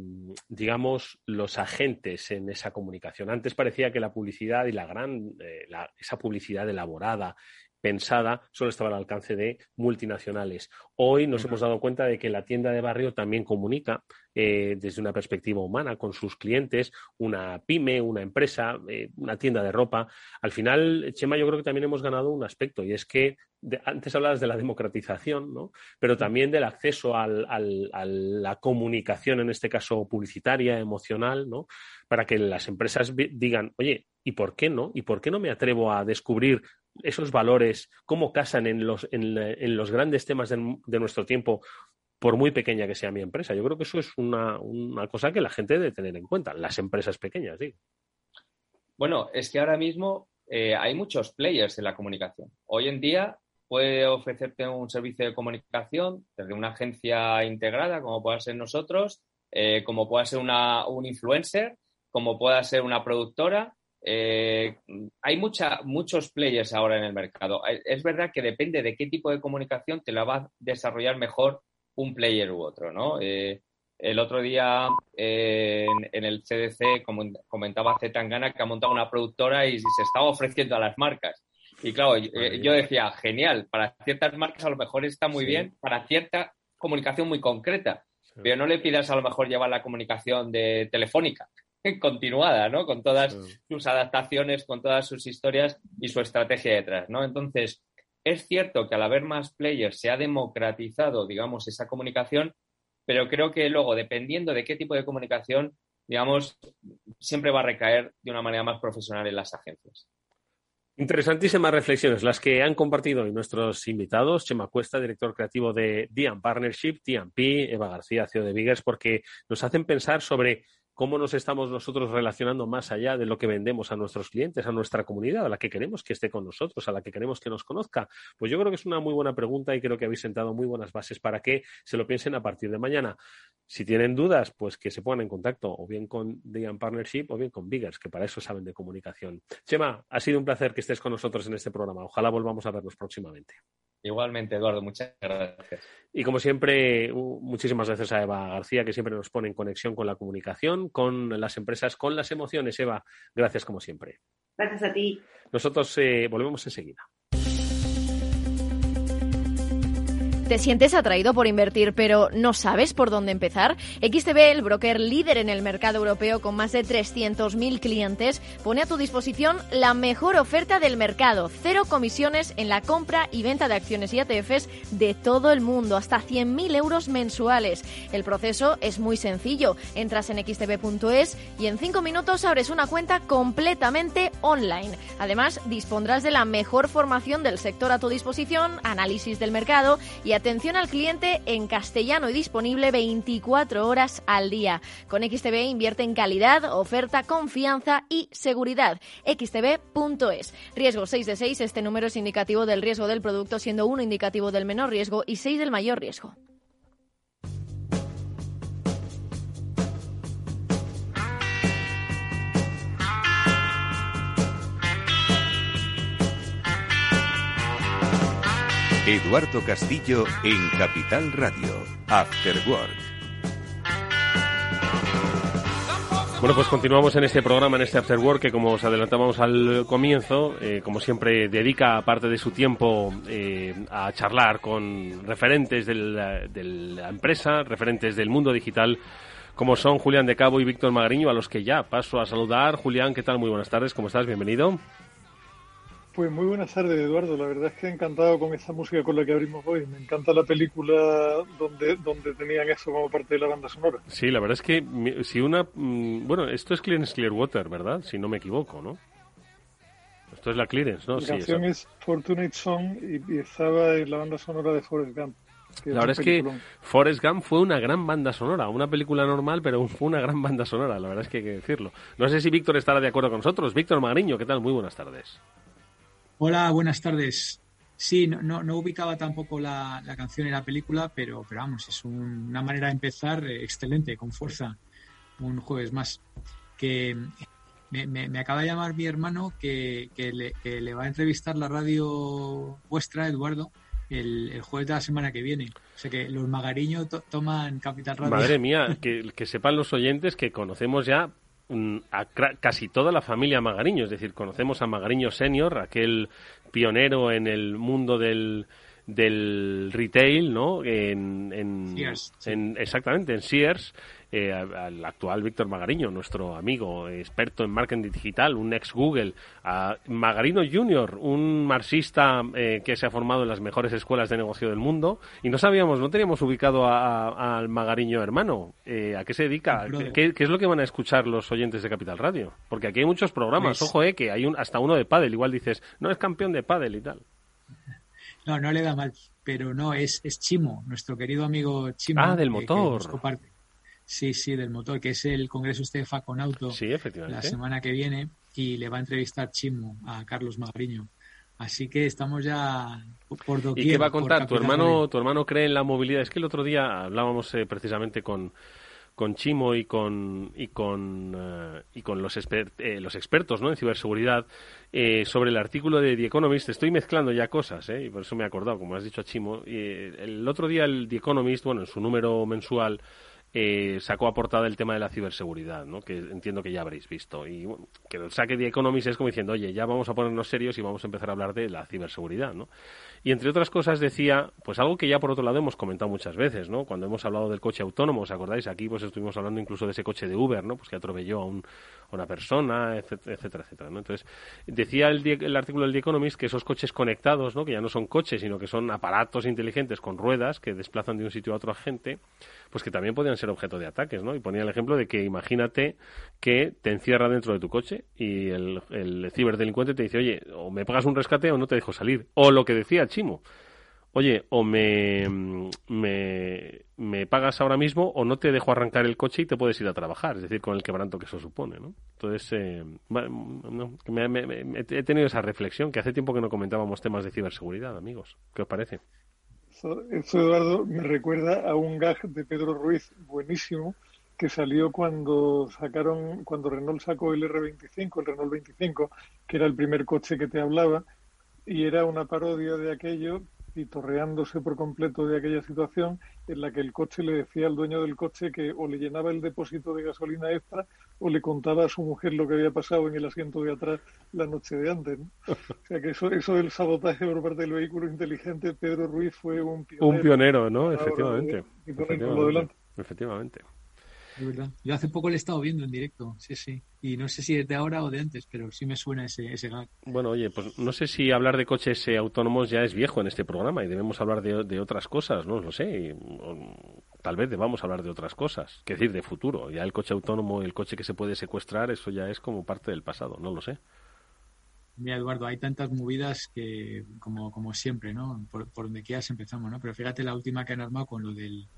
digamos, los agentes en esa comunicación. Antes parecía que la publicidad y la gran, eh, la, esa publicidad elaborada, pensada, solo estaba al alcance de multinacionales. Hoy nos uh -huh. hemos dado cuenta de que la tienda de barrio también comunica eh, desde una perspectiva humana con sus clientes, una pyme, una empresa, eh, una tienda de ropa. Al final, Chema, yo creo que también hemos ganado un aspecto y es que de, antes hablabas de la democratización, ¿no? pero también del acceso al, al, a la comunicación, en este caso publicitaria, emocional, ¿no? para que las empresas digan, oye, ¿y por qué no? ¿Y por qué no me atrevo a descubrir esos valores, cómo casan en los, en, en los grandes temas de, nuestro tiempo, por muy pequeña que sea mi empresa. Yo creo que eso es una, una, cosa que la gente debe tener en cuenta, las empresas pequeñas, digo. Bueno, es que ahora mismo eh, hay muchos players en la comunicación. Hoy en día puede ofrecerte un servicio de comunicación desde una agencia integrada, como pueda ser nosotros, eh, como pueda ser una, un influencer, como pueda ser una productora. Eh, hay mucha, muchos players ahora en el mercado. Es verdad que depende de qué tipo de comunicación te la va a desarrollar mejor un player u otro, ¿no? el otro día en, en, el CDC comentaba Zetangana que ha montado una productora y se estaba ofreciendo a las marcas. Y claro, eh, yo decía, genial, para ciertas marcas a lo mejor está muy bien, para cierta comunicación muy concreta, pero no le pidas a lo mejor llevar la comunicación de telefónica (laughs) continuada, ¿no? Con todas sus adaptaciones, con todas sus historias y su estrategia detrás, ¿no? Entonces, es cierto que al haber más players se ha democratizado, digamos, esa comunicación, pero creo que luego, dependiendo de qué tipo de comunicación, digamos, siempre va a recaer de una manera más profesional en las agencias. Interesantísimas reflexiones las que han compartido hoy nuestros invitados, Chema Cuesta, director creativo de Dian Partnership, TMP, Eva García, CEO de Biggers, porque nos hacen pensar sobre cómo nos estamos nosotros relacionando más allá de lo que vendemos a nuestros clientes, a nuestra comunidad, a la que queremos que esté con nosotros, a la que queremos que nos conozca. Pues yo creo que es una muy buena pregunta y creo que habéis sentado muy buenas bases para que se lo piensen a partir de mañana. Si tienen dudas, pues que se pongan en contacto o bien con Dian Partnership o bien con Biggers, que para eso saben de comunicación. Chema, ha sido un placer que estés con nosotros en este programa. Ojalá volvamos a vernos próximamente. Igualmente, Eduardo, muchas gracias. Y como siempre, muchísimas gracias a Eva García, que siempre nos pone en conexión con la comunicación, con las empresas, con las emociones. Eva, gracias como siempre. Gracias a ti. Nosotros eh, volvemos enseguida. ¿Te sientes atraído por invertir pero no sabes por dónde empezar? XTB, el broker líder en el mercado europeo con más de 300.000 clientes, pone a tu disposición la mejor oferta del mercado. Cero comisiones en la compra y venta de acciones y ETFs de todo el mundo, hasta 100.000 euros mensuales. El proceso es muy sencillo. Entras en xtb.es y en 5 minutos abres una cuenta completamente online. Además, dispondrás de la mejor formación del sector a tu disposición, análisis del mercado y atención al cliente en castellano y disponible 24 horas al día. Con XTB invierte en calidad, oferta, confianza y seguridad. xtb.es. Riesgo 6 de 6. Este número es indicativo del riesgo del producto, siendo 1 indicativo del menor riesgo y 6 del mayor riesgo. Eduardo Castillo en Capital Radio, After Work. Bueno, pues continuamos en este programa, en este After Work, que como os adelantábamos al comienzo, eh, como siempre dedica parte de su tiempo eh, a charlar con referentes de la empresa, referentes del mundo digital, como son Julián de Cabo y Víctor Magariño, a los que ya paso a saludar. Julián, ¿qué tal? Muy buenas tardes, ¿cómo estás? Bienvenido. Pues muy buenas tardes, Eduardo. La verdad es que he encantado con esa música con la que abrimos hoy. Me encanta la película donde, donde tenían eso como parte de la banda sonora. Sí, la verdad es que si una... Mm, bueno, esto es Clearance Clearwater, ¿verdad? Si no me equivoco, ¿no? Esto es la Clearance, ¿no? La canción es Fortunate Song y, estaba en la banda sonora de Forrest Gump. La verdad es que Forrest Gump fue una gran banda sonora, una película normal, pero fue una gran banda sonora, la verdad es que hay que decirlo. No sé si Víctor estará de acuerdo con nosotros. Víctor Magriño, ¿qué tal? Muy buenas tardes. Hola, buenas tardes. Sí, no, no, ubicaba tampoco la, canción en la película, pero, pero vamos, es una manera de empezar eh, excelente, con fuerza, un jueves más. Que me, acaba de llamar mi hermano que, le, va a entrevistar la radio vuestra, Eduardo, el, jueves de la semana que viene. O sea que los magariños toman Capital Radio. Madre mía, que, que sepan los oyentes que conocemos ya a casi toda la familia Magariño, es decir, conocemos a Magariño Senior, aquel pionero en el mundo del, del retail, ¿no? En, en, exactamente, en Sears, eh, al actual Víctor Magariño, nuestro amigo experto en marketing digital, un ex Google, a Magarino Jr., un marxista eh, que se ha formado en las mejores escuelas de negocio del mundo, y no sabíamos, no teníamos ubicado al Magariño hermano. Eh, ¿A qué se dedica? ¿Qué, es lo que van a escuchar los oyentes de Capital Radio? Porque aquí hay muchos programas, pues ojo, eh, que hay un, hasta uno de pádel, igual dices, no es campeón de pádel y tal. (laughs) No, no le da mal, pero no, es, es Chimo, nuestro querido amigo Chimo. Ah, del motor. Sí, sí, del motor, que es el congreso este de Faconauto sí, efectivamente. la semana que viene. y le va a entrevistar Chimo a Carlos Magriño. Así que estamos ya por doquier. ¿Y qué va a contar? Tu hermano, tu hermano cree en la movilidad. Es que el otro día hablábamos eh, precisamente con, con Chimo y con y con eh, y con los exper- eh, los expertos ¿no? en ciberseguridad eh, sobre el artículo de The Economist. Estoy mezclando ya cosas, ¿eh? y por eso me he acordado, como has dicho a Chimo. Eh, el otro día el The Economist, bueno, en su número mensual eh, sacó a portada el tema de la ciberseguridad, ¿no? que entiendo que ya habréis visto. Y bueno, que el saque de Economist es como diciendo, oye, ya vamos a ponernos serios y vamos a empezar a hablar de la ciberseguridad. ¿no? Y entre otras cosas decía, pues algo que ya por otro lado hemos comentado muchas veces, ¿no? Cuando hemos hablado del coche autónomo, ¿os acordáis? Aquí pues estuvimos hablando incluso de ese coche de Uber, ¿no? Pues que atropelló a, un, a una persona, etcétera, etcétera, ¿no? Entonces, decía el, el artículo del The Economist que esos coches conectados, ¿no? Que ya no son coches, sino que son aparatos inteligentes con ruedas que desplazan de un sitio a otro a gente, pues que también podrían ser objeto de ataques, ¿no? Y ponía el ejemplo de que imagínate que te encierra dentro de tu coche y el, el ciberdelincuente te dice, oye, o me pagas un rescate o no te dejo salir. O lo que decía Oye, o me, me, me pagas ahora mismo o no te dejo arrancar el coche y te puedes ir a trabajar, es decir, con el quebranto que eso supone, ¿no? Entonces, eh, me- he tenido esa reflexión, que hace tiempo que no comentábamos temas de ciberseguridad, amigos. ¿Qué os parece? Eso, eso, Eduardo, me recuerda a un gag de Pedro Ruiz buenísimo que salió cuando sacaron, cuando Renault sacó el R25, el Renault 25, que era el primer coche que te hablaba, y era una parodia de aquello, y torreándose por completo de aquella situación en la que el coche le decía al dueño del coche que o le llenaba el depósito de gasolina extra o le contaba a su mujer lo que había pasado en el asiento de atrás la noche de antes. ¿no? (laughs) O sea que eso, eso del sabotaje por parte del vehículo inteligente, Pedro Ruiz fue un pionero. Un pionero, ¿no? Efectivamente. de-. Efectivamente. Verdad. Yo hace poco le he estado viendo en directo, sí, sí. Y no sé si es de ahora o de antes, pero sí me suena ese, ese gag. Bueno, oye, pues no sé si hablar de coches eh, autónomos ya es viejo en este programa y debemos hablar de, de otras cosas, no lo sé. y, o, tal vez debamos hablar de otras cosas, que decir, de futuro. Ya el coche autónomo el coche que se puede secuestrar, eso ya es como parte del pasado, no lo sé. Mira, Eduardo, hay tantas movidas que, como, como siempre, ¿no? Por, por donde quieras empezamos, ¿no? Pero fíjate la última que han armado con lo del,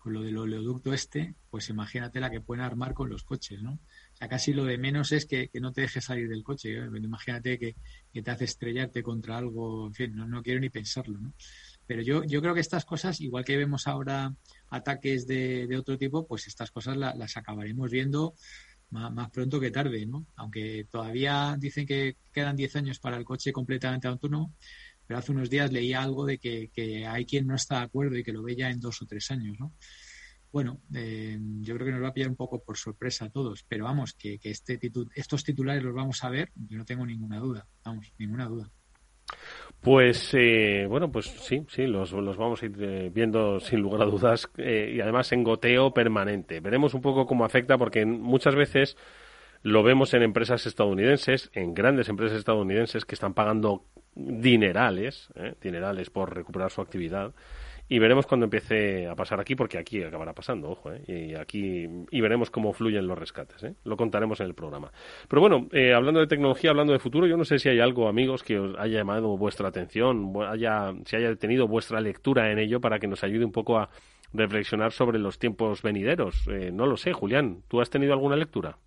con lo del oleoducto este, pues imagínate la que pueden armar con los coches, ¿no? O sea, casi lo de menos es que, que no te dejes salir del coche. ¿eh? Imagínate que, que te hace estrellarte contra algo, en fin, no, no quiero ni pensarlo, ¿no? Pero yo, yo creo que estas cosas, igual que vemos ahora ataques de, de otro tipo, pues estas cosas la- las acabaremos viendo más, más pronto que tarde, ¿no? Aunque todavía dicen que quedan 10 años para el coche completamente autónomo, pero hace unos días leía algo de que, hay quien no está de acuerdo y que lo ve ya en dos o tres años, ¿no? Bueno, eh, yo creo que nos va a pillar un poco por sorpresa a todos, pero vamos, que, este titu- estos titulares los vamos a ver, yo no tengo ninguna duda, vamos, ninguna duda. Pues eh, bueno, pues sí, sí, los, los vamos a ir eh, viendo sin lugar a dudas eh, y además en goteo permanente. Veremos un poco cómo afecta porque muchas veces lo vemos en empresas estadounidenses, en grandes empresas estadounidenses que están pagando dinerales, ¿eh? dinerales por recuperar su actividad. Y veremos cuando empiece a pasar aquí, porque aquí acabará pasando, ojo, ¿eh? y aquí y veremos cómo fluyen los rescates, ¿eh? lo contaremos en el programa. Pero bueno, eh, hablando de tecnología, hablando de futuro, yo no sé si hay algo, amigos, que os haya llamado vuestra atención, haya, si haya tenido vuestra lectura en ello para que nos ayude un poco a reflexionar sobre los tiempos venideros. Eh, no lo sé, Julián, ¿tú has tenido alguna lectura?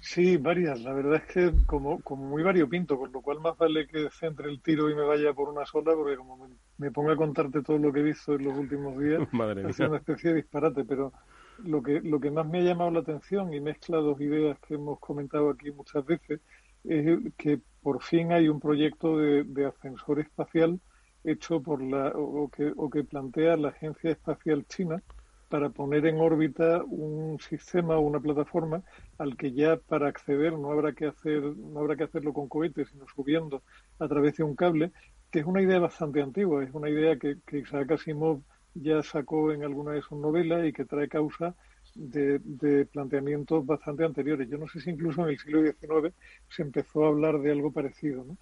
Sí, varias. La verdad es que como, como muy variopinto, con lo cual más vale que centre el tiro y me vaya por una sola, porque como me, me ponga a contarte todo lo que he visto en los últimos días, (laughs) Madre mía. una especie de disparate. Pero lo que, lo que más me ha llamado la atención y mezcla dos ideas que hemos comentado aquí muchas veces es que por fin hay un proyecto de, de ascensor espacial hecho por la o, o que, o que plantea la Agencia Espacial China para poner en órbita un sistema o una plataforma al que ya para acceder no habrá que hacer no habrá que hacerlo con cohetes sino subiendo a través de un cable que es una idea bastante antigua es una idea que, que Isaac Asimov ya sacó en alguna de sus novelas y que trae causa de, planteamientos bastante anteriores yo no sé si incluso en el siglo XIX se empezó a hablar de algo parecido ¿no?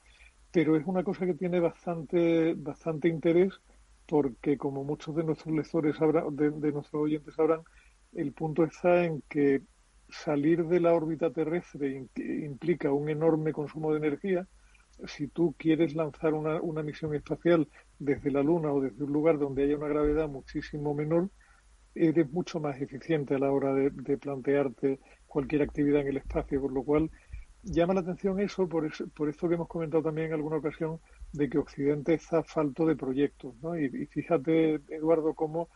pero es una cosa que tiene bastante bastante interés porque como muchos de nuestros lectores sabrán, de, de nuestros oyentes sabrán, el punto está en que salir de la órbita terrestre implica un enorme consumo de energía. Si tú quieres lanzar una, una misión espacial desde la Luna o desde un lugar donde haya una gravedad muchísimo menor, eres mucho más eficiente a la hora de, plantearte cualquier actividad en el espacio, por lo cual llama la atención eso por, por esto que hemos comentado también en alguna ocasión, de que Occidente está falto de proyectos. ¿no? Y, y fíjate, Eduardo, cómo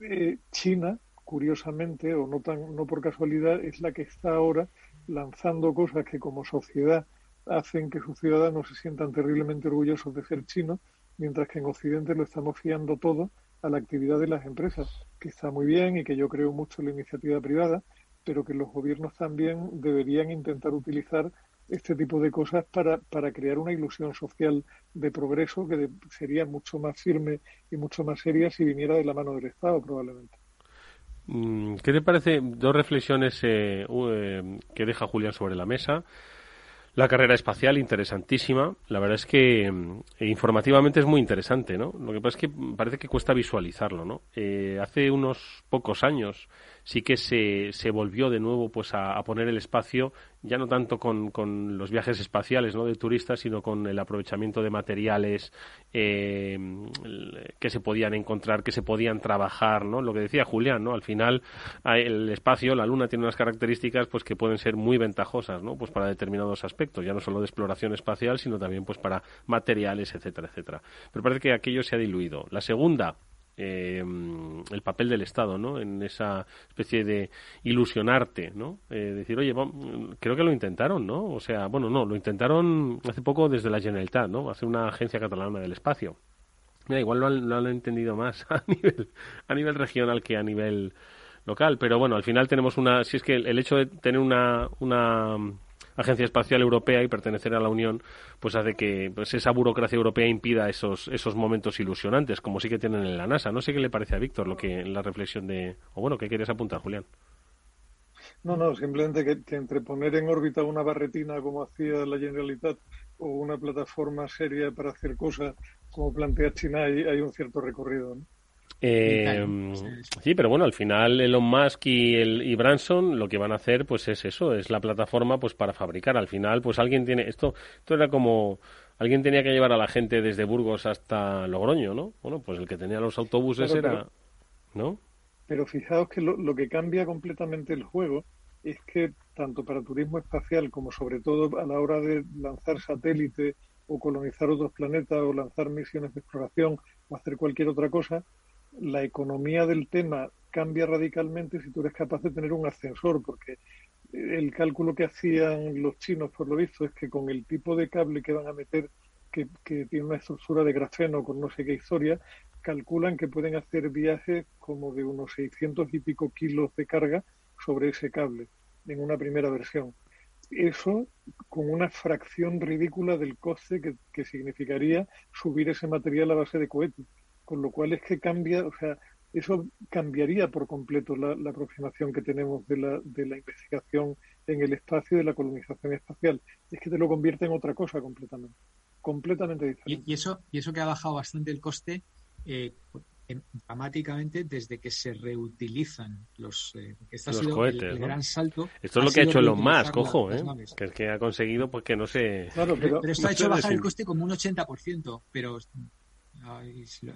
eh, China, curiosamente, o no, tan, no por casualidad, es la que está ahora lanzando cosas que como sociedad hacen que sus ciudadanos se sientan terriblemente orgullosos de ser chinos, mientras que en Occidente lo estamos fiando todo a la actividad de las empresas, que está muy bien y que yo creo mucho en la iniciativa privada, pero que los gobiernos también deberían intentar utilizar este tipo de cosas para, para crear una ilusión social de progreso que sería mucho más firme y mucho más seria si viniera de la mano del Estado, probablemente. Mm, ¿Qué te parece? Dos reflexiones eh, eh, que deja Julián sobre la mesa. La carrera espacial, interesantísima. La verdad es que mm, informativamente es muy interesante, ¿no? Lo que pasa es que parece que cuesta visualizarlo, ¿no? Eh, hace unos pocos años sí que se, se volvió de nuevo pues a poner el espacio, ya no tanto con, con los viajes espaciales, ¿no? De turistas, sino con el aprovechamiento de materiales eh, que se podían encontrar, que se podían trabajar, ¿no? Lo que decía Julián, ¿no? Al final el espacio, la Luna tiene unas características pues que pueden ser muy ventajosas, ¿no? Pues para determinados aspectos, ya no solo de exploración espacial, sino también pues para materiales, etcétera, etcétera. Pero parece que aquello se ha diluido. La segunda, eh, el papel del Estado, ¿no? En esa especie de ilusionarte, ¿no? Eh, decir, oye, creo que lo intentaron, ¿no? O sea, bueno, no, lo intentaron hace poco desde la Generalitat, ¿no? Hace una agencia catalana del espacio. Mira, igual lo han, lo han entendido más (laughs) a nivel, a nivel regional que a nivel local, pero bueno, al final tenemos una, si es que el, hecho de tener una, una agencia espacial europea y pertenecer a la Unión, pues hace que pues esa burocracia europea impida esos, esos momentos ilusionantes, como sí que tienen en la NASA. No sé qué le parece a Víctor lo que la reflexión de, o bueno, ¿qué querías apuntar, Julián? No, no, simplemente que, entre poner en órbita una barretina como hacía la Generalitat o una plataforma seria para hacer cosas como plantea China, hay, hay un cierto recorrido. ¿no? Eh, sí, pero bueno, al final Elon Musk y, el, y Branson lo que van a hacer pues es eso, es la plataforma pues para fabricar. Al final pues alguien tiene, esto, esto era como, alguien tenía que llevar a la gente desde Burgos hasta Logroño, ¿no? Bueno, pues el que tenía los autobuses Claro, era, ¿no? Pero fijaos que lo, lo que cambia completamente el juego es que tanto para turismo espacial como sobre todo a la hora de lanzar satélites o colonizar otros planetas o lanzar misiones de exploración o hacer cualquier otra cosa, la economía del tema cambia radicalmente si tú eres capaz de tener un ascensor, porque el cálculo que hacían los chinos, por lo visto, es que con el tipo de cable que van a meter, que, que tiene una estructura de grafeno con no sé qué historia, calculan que pueden hacer viajes como de unos 600 y pico kilos de carga sobre ese cable en una primera versión. Eso con una fracción ridícula del coste que, que significaría subir ese material a base de cohetes. Con lo cual es que cambia, o sea, eso cambiaría por completo la, la aproximación que tenemos de la, de la investigación en el espacio y de la colonización espacial. Es que te lo convierte en otra cosa completamente. Completamente diferente. Y, y eso, y eso que ha bajado bastante el coste eh, dramáticamente desde que se reutilizan los eh, este ha los sido cohetes, el, el ¿no? gran salto. Esto es lo que ha hecho Elon Musk, la- ojo, ¿eh? Que es que ha conseguido pues que no se... pero, pero esto no ha hecho bajar el coste como un 80%, pero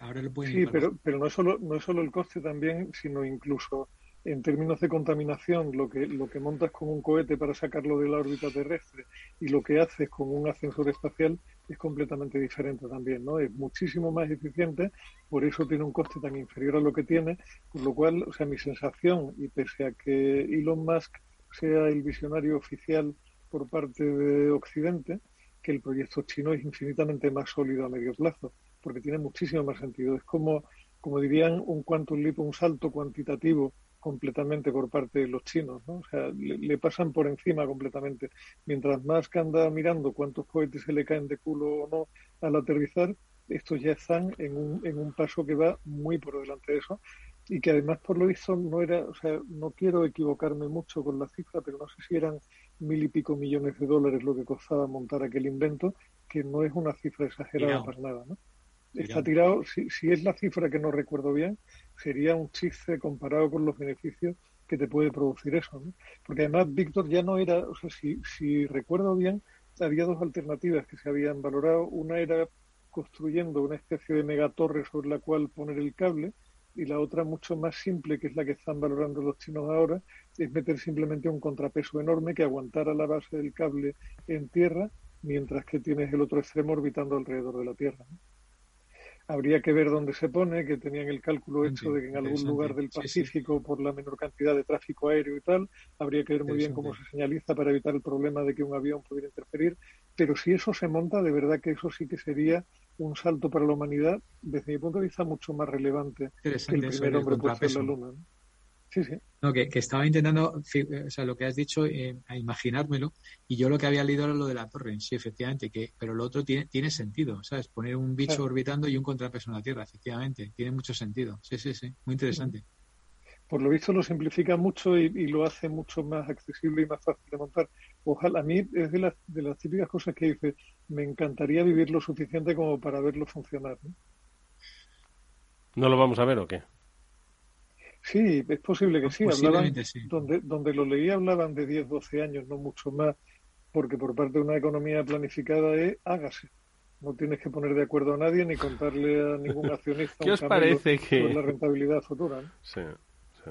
ahora lo pueden Sí, pero, pero no, es solo, no es solo el coste también, sino incluso en términos de contaminación, lo que, lo que montas con un cohete para sacarlo de la órbita terrestre y lo que haces con un ascensor espacial es completamente diferente también, ¿no? Es muchísimo más eficiente, por eso tiene un coste tan inferior a lo que tiene, por lo cual, o sea, mi sensación, y pese a que Elon Musk sea el visionario oficial por parte de Occidente, que el proyecto chino es infinitamente más sólido a medio plazo, porque tiene muchísimo más sentido. Es como, como dirían, un quantum leap, un salto cuantitativo completamente por parte de los chinos, ¿no? O sea, le, le pasan por encima completamente. Mientras más que anda mirando cuántos cohetes se le caen de culo o no al aterrizar, estos ya están en un, en un paso que va muy por delante de eso y que además por lo visto no era, o sea, no quiero equivocarme mucho con la cifra, pero no sé si eran mil y pico millones de dólares lo que costaba montar aquel invento, que no es una cifra exagerada para nada, ¿no? Está tirado, si, si es la cifra que no recuerdo bien, sería un chiste comparado con los beneficios que te puede producir eso, ¿no? Porque además Víctor ya no era, o sea, si, si recuerdo bien, había dos alternativas que se habían valorado. Una era construyendo una especie de megatorre sobre la cual poner el cable y la otra mucho más simple, que es la que están valorando los chinos ahora, es meter simplemente un contrapeso enorme que aguantara la base del cable en tierra, mientras que tienes el otro extremo orbitando alrededor de la Tierra. ¿no? Habría que ver dónde se pone, que tenían el cálculo hecho de que en algún lugar del Sí, sí. Pacífico, por la menor cantidad de tráfico aéreo y tal, habría que ver muy bien cómo se señaliza para evitar el problema de que un avión pudiera interferir. Pero si eso se monta, de verdad que eso sí que sería un salto para la humanidad, desde mi punto de vista, mucho más relevante que el primer hombre puesto en la. Luna. ¿no? Sí, sí. No, que, que estaba intentando, eh, o sea, lo que has dicho, eh, a imaginármelo, y yo lo que había leído era lo de la torre, sí, efectivamente, que, pero lo otro tiene, tiene sentido, ¿sabes? Poner un bicho Claro. orbitando y un contrapeso en la Tierra, efectivamente, tiene mucho sentido. Sí, sí, sí, muy interesante. Por lo visto lo simplifica mucho y, y lo hace mucho más accesible y más fácil de montar. Ojalá, a mí es de las, de las típicas cosas que dice, me encantaría vivir lo suficiente como para verlo funcionar. ¿no? ¿No lo vamos a ver o qué? Sí, es posible que sí. Hablaban, sí. donde, donde lo leí hablaban de 10, 12 años, no mucho más, porque por parte de una economía planificada es hágase. No tienes que poner de acuerdo a nadie ni contarle a ningún (laughs) accionista ¿Qué un os parece que- sobre la rentabilidad futura. ¿no? Sí, sí.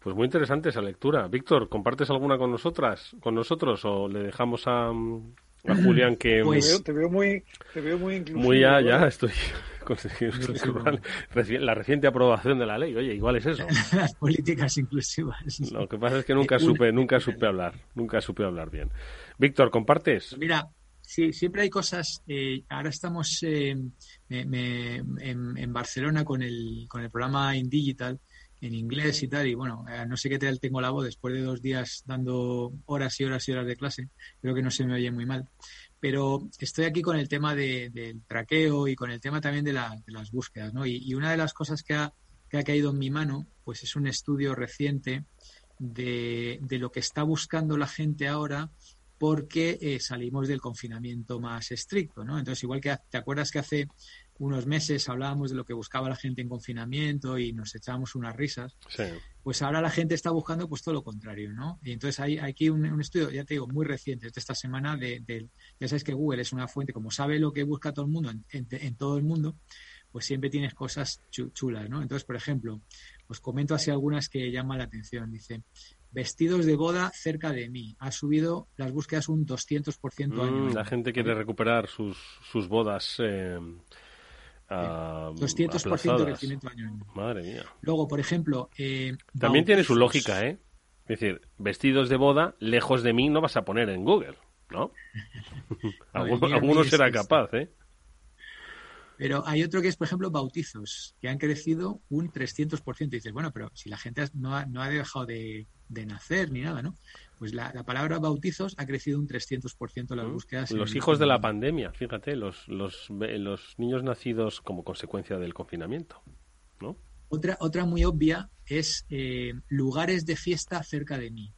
Pues muy interesante esa lectura. Víctor, ¿compartes alguna con nosotras, con nosotros o le dejamos a, mm, a Julián que... te, veo, te veo muy, te veo muy inclusivo. Muy ya, ¿verdad? ya estoy (laughs) la reciente aprobación de la ley. Oye, igual es eso. (laughs) Las políticas inclusivas. Lo que pasa es que nunca (laughs) Eh, supe, nunca supe hablar, nunca supe hablar bien. Víctor, ¿compartes? Mira, sí, siempre hay cosas. eh, ahora estamos eh, me- me- en, en Barcelona con el, con el programa InDigital en inglés y tal. Y bueno, no sé qué tal tengo la voz después de dos días dando horas y horas y horas de clase. Creo que no se me oye muy mal. Pero estoy aquí con el tema de- del traqueo y con el tema también de, la- de las búsquedas. ¿no? Y, y una de las cosas que ha, que ha caído en mi mano pues es un estudio reciente de, de lo que está buscando la gente ahora porque eh, salimos del confinamiento más estricto, ¿no? Entonces, igual que te acuerdas que hace unos meses hablábamos de lo que buscaba la gente en confinamiento y nos echábamos unas risas, Sí. pues ahora la gente está buscando pues todo lo contrario, ¿no? Y entonces hay, aquí un, un estudio, ya te digo, muy reciente de esta semana, de, de- ya sabes que Google es una fuente, como sabe lo que busca todo el mundo en, en- en todo el mundo, pues siempre tienes cosas chu- chulas, ¿no? Entonces, por ejemplo, os comento así algunas que llaman la atención. Dice, vestidos de boda cerca de mí. Ha subido las búsquedas un 200% año. Mm, año. la gente quiere recuperar sus, sus bodas. Eh, ah, 200% aplazadas. crecimiento año a año. Madre mía. Luego, por ejemplo, eh, También tiene su lógica, ¿eh? Es decir, vestidos de boda, lejos de mí, no vas a poner en Google, ¿no? (laughs) alguno será capaz, ¿eh? Pero hay otro que es, por ejemplo, bautizos, que han crecido un 300%. Y dices, bueno, pero si la gente no ha, no ha dejado de, de nacer ni nada, ¿no? Pues la, la palabra bautizos ha crecido un 300% las búsquedas. en Los hijos de la pandemia, fíjate, los, los, los niños nacidos como consecuencia del confinamiento, ¿no? Otra, otra muy obvia es eh, lugares de fiesta cerca de mí.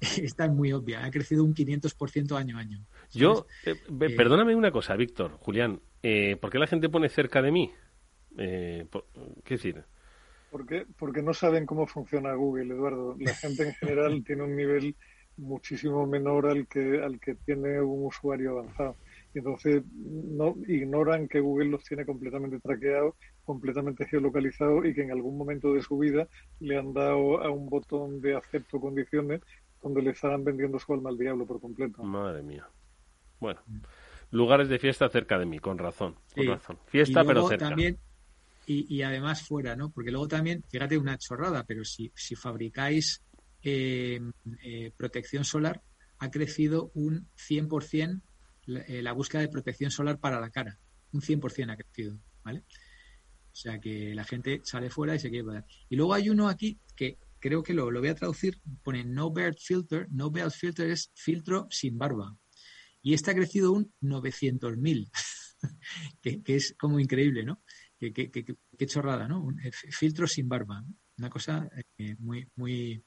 (laughs) Esta es muy obvia, ha crecido un 500% año a año. Yo, eh, Eh, perdóname una cosa, Víctor, Julián, eh, ¿por qué la gente pone cerca de mí? Eh, por- ¿Qué decir? Porque, porque no saben cómo funciona Google, Eduardo. La gente en general (laughs) tiene un nivel muchísimo menor al que, al que tiene un usuario avanzado. Y entonces no ignoran que Google los tiene completamente traqueados, completamente geolocalizados y que en algún momento de su vida le han dado a un botón de acepto condiciones donde le estarán vendiendo su alma al diablo por completo. Madre mía. Bueno, lugares de fiesta cerca de mí, con razón, con Sí. razón. Fiesta, Y pero luego cerca. También, y, y además fuera, ¿no? Porque luego también, fíjate una chorrada, pero si, si fabricáis eh, eh, protección solar, ha crecido un 100% la, eh, la búsqueda de protección solar para la cara. Un 100% ha crecido, ¿vale? O sea que la gente sale fuera y se quiere poner. Y luego hay uno aquí que creo que lo, lo voy a traducir, pone no beard filter. No beard filter es filtro sin barba. Y este ha crecido un 900.000, (laughs) que, que es como increíble, ¿no? Qué, chorrada, ¿no? Un fi- filtro sin barba, una cosa muy, muy,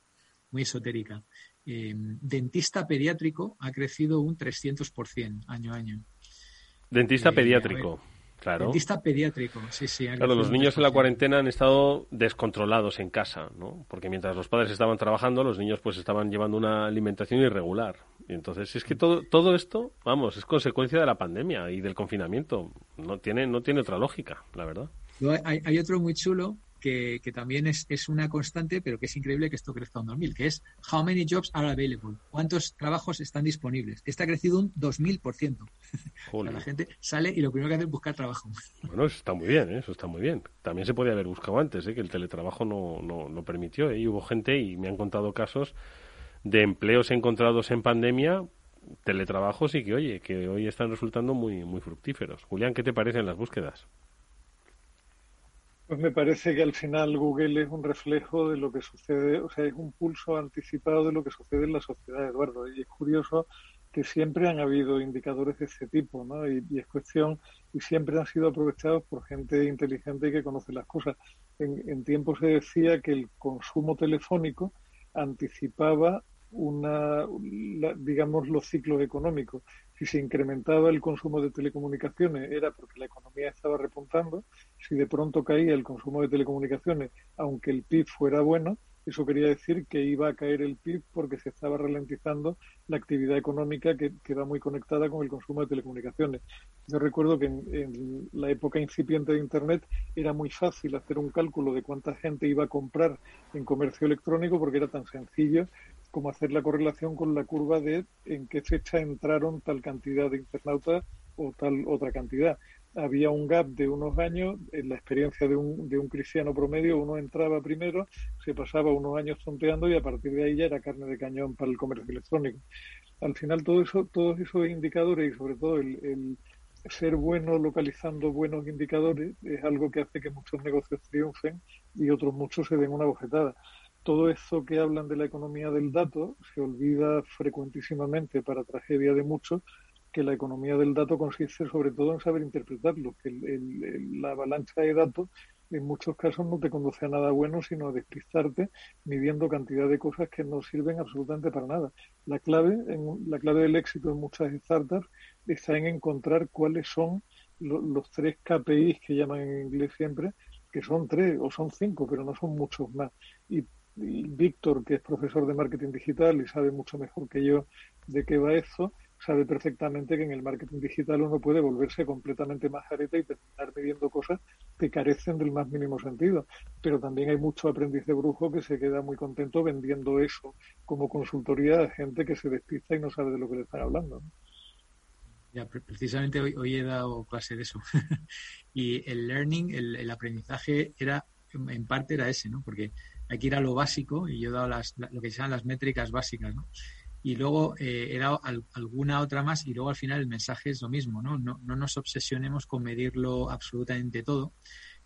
muy esotérica. Eh, dentista pediátrico ha crecido un 300% año a año. Dentista Eh, pediátrico, claro. Dentista pediátrico, sí, sí. Claro, los niños en la 3%. cuarentena han estado descontrolados en casa, ¿no? Porque mientras los padres estaban trabajando, los niños pues estaban llevando una alimentación irregular. Y entonces es que todo, todo esto, vamos, es consecuencia de la pandemia y del confinamiento. No tiene, no tiene otra lógica, la verdad. Hay, hay otro muy chulo que, que también es, es, una constante, pero que es increíble que esto crezca un 2000, que es How many jobs are available? ¿Cuántos trabajos están disponibles? Este ha crecido un 2000%. o sea, la gente sale y lo primero que hace es buscar trabajo. (laughs) Bueno, eso está muy bien, ¿eh? eso está muy bien. También se podía haber buscado antes, ¿eh? que el teletrabajo no, no, no permitió. ¿eh? Y hubo gente, y me han contado casos, de empleos encontrados en pandemia teletrabajos y que, oye, que hoy están resultando muy, muy fructíferos. Julián, ¿qué te parecen las búsquedas? Pues me parece que al final Google es un reflejo de lo que sucede, o sea, es un pulso anticipado de lo que sucede en la sociedad, Eduardo. Y es curioso que siempre han habido indicadores de ese tipo, ¿no? Y, y es cuestión, y siempre han sido aprovechados por gente inteligente y que conoce las cosas. En, en tiempo se decía que el consumo telefónico anticipaba una, la, digamos, los ciclos económicos. Si se incrementaba el consumo de telecomunicaciones era porque la economía estaba repuntando. Si de pronto caía el consumo de telecomunicaciones, aunque el PIB fuera bueno, eso quería decir que iba a caer el PIB porque se estaba ralentizando la actividad económica que, que va muy conectada con el consumo de telecomunicaciones. Yo recuerdo que en, en, la época incipiente de Internet era muy fácil hacer un cálculo de cuánta gente iba a comprar en comercio electrónico porque era tan sencillo como hacer la correlación con la curva de en qué fecha entraron tal cantidad de internautas o tal otra cantidad. Había un gap de unos años, en la experiencia de un, de un cristiano promedio, uno entraba primero, se pasaba unos años tonteando y a partir de ahí ya era carne de cañón para el comercio electrónico. Al final todo eso, todos esos indicadores y sobre todo el, el ser bueno localizando buenos indicadores es algo que hace que muchos negocios triunfen y otros muchos se den una bofetada todo eso que hablan de la economía del dato se olvida frecuentísimamente para tragedia de muchos que la economía del dato consiste sobre todo en saber interpretarlo, que la avalancha de datos en muchos casos no te conduce a nada bueno, sino a despistarte midiendo cantidad de cosas que no sirven absolutamente para nada. La clave, en, la clave del éxito en muchas startups está en encontrar cuáles son lo, los tres KPIs que llaman en inglés siempre, que son tres o son cinco, pero no son muchos más. Y Víctor, que es profesor de marketing digital y sabe mucho mejor que yo de qué va eso, sabe perfectamente que en el marketing digital uno puede volverse completamente majareta y terminar midiendo cosas que carecen del más mínimo sentido. Pero también hay mucho aprendiz de brujo que se queda muy contento vendiendo eso como consultoría a gente que se despista y no sabe de lo que le están hablando. Ya, precisamente hoy, hoy, he dado clase de eso. (laughs) y el learning, el, el aprendizaje era, en parte era ese, ¿no? Porque hay que ir a lo básico y yo he dado las, lo que se llaman las métricas básicas, ¿no? Y luego eh, alguna otra más y luego al final el mensaje es lo mismo, ¿no? No, no nos obsesionemos con medirlo absolutamente todo,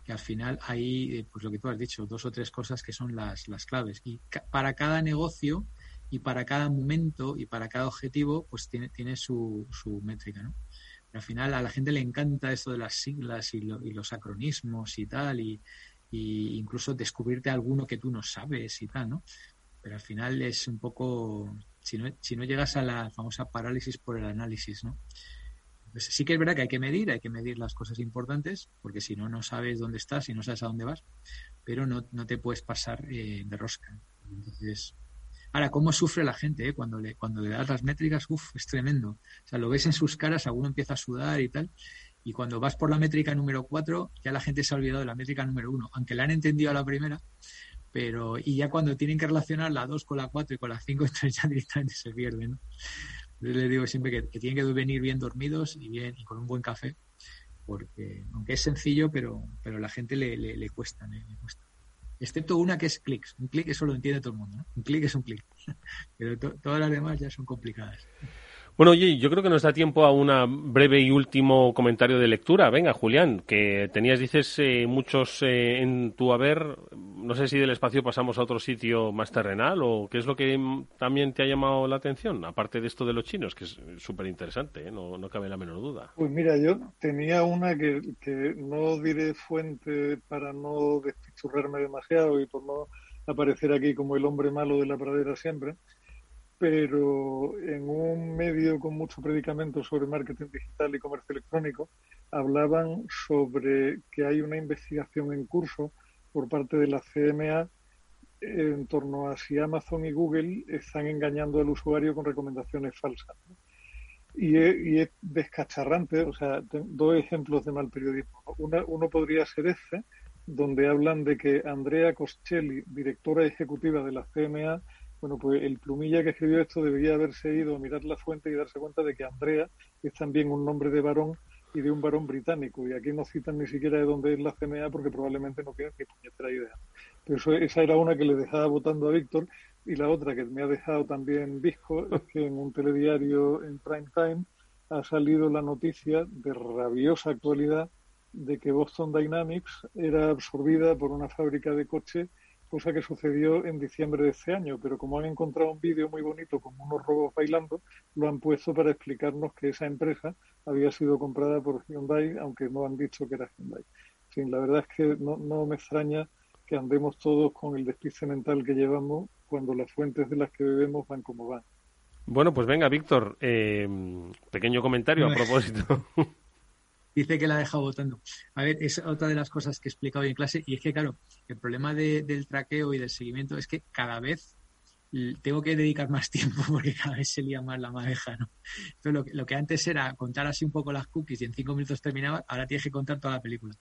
que al final hay, eh, pues lo que tú has dicho, dos o tres cosas que son las, las claves. Y ca para cada negocio y para cada momento y para cada objetivo, pues tiene, tiene su, su métrica, ¿no? Al final a la gente le encanta esto de las siglas y, lo, y los acronismos y tal, y, y incluso descubrirte alguno que tú no sabes y tal, ¿no? Pero al final es un poco, si no, si no llegas a la famosa parálisis por el análisis, ¿no? Pues sí que es verdad que hay que medir, hay que medir las cosas importantes, porque si no, no sabes dónde estás y no sabes a dónde vas, pero no, no te puedes pasar eh, de rosca. Entonces, ahora, ¿cómo sufre la gente eh? cuando, le, cuando le das las métricas? Uf, es tremendo. O sea, lo ves en sus caras, alguno empieza a sudar y tal, y cuando vas por la métrica número 4, ya la gente se ha olvidado de la métrica número 1, aunque la han entendido a la primera, pero y ya cuando tienen que relacionar la 2 con la 4 y con la 5, (laughs) entonces ya directamente se pierden. ¿no? Les digo siempre que, que, tienen que venir bien dormidos y bien y con un buen café, porque aunque es sencillo, pero, pero a la gente le, le, le cuesta, le, cuesta. Excepto una que es clics. Un clic eso lo entiende todo el mundo. ¿no? Un clic es un clic. (laughs) pero to, todas las demás ya son complicadas. Bueno, yo creo que nos da tiempo a un breve y último comentario de lectura. Venga, Julián, que tenías, dices, eh, muchos eh, en tu haber. No sé si del espacio pasamos a otro sitio más terrenal o qué es lo que también te ha llamado la atención, aparte de esto de los chinos, que es súper interesante, ¿eh? no, no, cabe la menor duda. Pues mira, yo tenía una que, que no diré fuente para no despichurrarme demasiado y por no aparecer aquí como el hombre malo de la pradera siempre pero en un medio con mucho predicamento sobre marketing digital y comercio electrónico, hablaban sobre que hay una investigación en curso por parte de la CMA en torno a si Amazon y Google están engañando al usuario con recomendaciones falsas. Y es, y es descacharrante, o sea, dos ejemplos de mal periodismo. Uno podría ser ese, donde hablan de que Andrea Coscelli, directora ejecutiva de la CMA, bueno, pues el plumilla que escribió esto debería haberse ido a mirar la fuente y darse cuenta de que Andrea es también un nombre de varón y de un varón británico. Y aquí no citan ni siquiera de dónde es la CMA porque probablemente no tienen ni puñetera idea. Pero eso, esa era una que le dejaba votando a Víctor. Y la otra que me ha dejado también visco es que en un telediario en prime time ha salido la noticia de rabiosa actualidad de que Boston Dynamics era absorbida por una fábrica de coches, cosa que sucedió en diciembre de este año. Pero como han encontrado un vídeo muy bonito con unos robots bailando, lo han puesto para explicarnos que esa empresa había sido comprada por Hyundai, aunque no han dicho que era Hyundai. Sí, la verdad es que no, no me extraña que andemos todos con el despiste mental que llevamos cuando las fuentes de las que bebemos van como van. Bueno, pues venga, Víctor, eh, pequeño comentario a (laughs) propósito. Dice que la ha dejado votando. A ver, es otra de las cosas que he explicado hoy en clase y es que, claro, el problema de- del traqueo y del seguimiento es que cada vez tengo que dedicar más (laughs) tiempo porque cada vez se lía más la madeja, ¿no? Entonces, lo, que- antes era contar así un poco las cookies y en cinco minutos terminaba, ahora tienes que contar toda la película.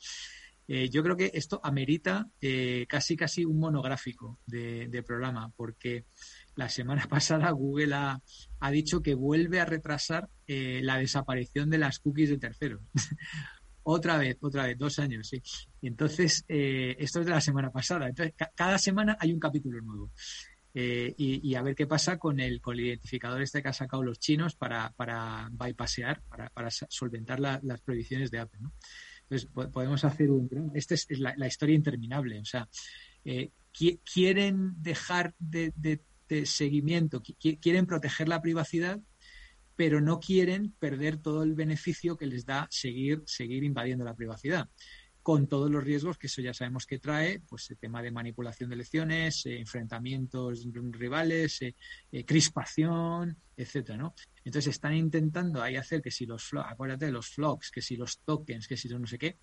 Eh, yo creo que esto amerita eh, casi casi un monográfico de programa, porque la semana (laughs) pasada Google ha, ha dicho que vuelve a retrasar eh, la desaparición de las cookies de terceros. (laughs) otra vez, otra vez, dos años, sí. Entonces, eh, esto es de la semana pasada. Entonces, ca- cada semana hay un capítulo nuevo. Eh, y, a ver qué pasa con el, con el identificador este que han sacado los chinos para, para bypassear, para, para solventar la- las prohibiciones de Apple. ¿no? Entonces, po- podemos hacer un... Esta es, la, historia interminable. O sea, eh, qui- quieren dejar de, de- de seguimiento, qui- quieren proteger la privacidad, pero no quieren perder todo el beneficio que les da seguir, seguir invadiendo la privacidad con todos los riesgos que eso ya sabemos que trae, pues el tema de manipulación de elecciones, eh, enfrentamientos rivales, eh, eh, crispación, etcétera, ¿no? Entonces están intentando ahí hacer que si los acuérdate de los flogs, que si los tokens, que si no sé qué,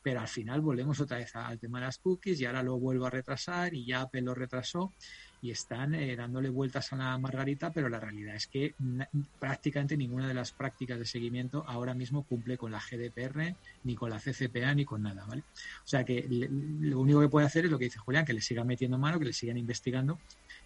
pero al final volvemos otra vez al tema de las cookies y ahora lo vuelvo a retrasar y ya Apple lo retrasó y están eh, dándole vueltas a la margarita, pero la realidad es que prácticamente ninguna de las prácticas de seguimiento ahora mismo cumple con la GDPR, ni con la CCPA, ni con nada, ¿vale? O sea que lo único que puede hacer es lo que dice Julián, que le sigan metiendo mano, que le sigan investigando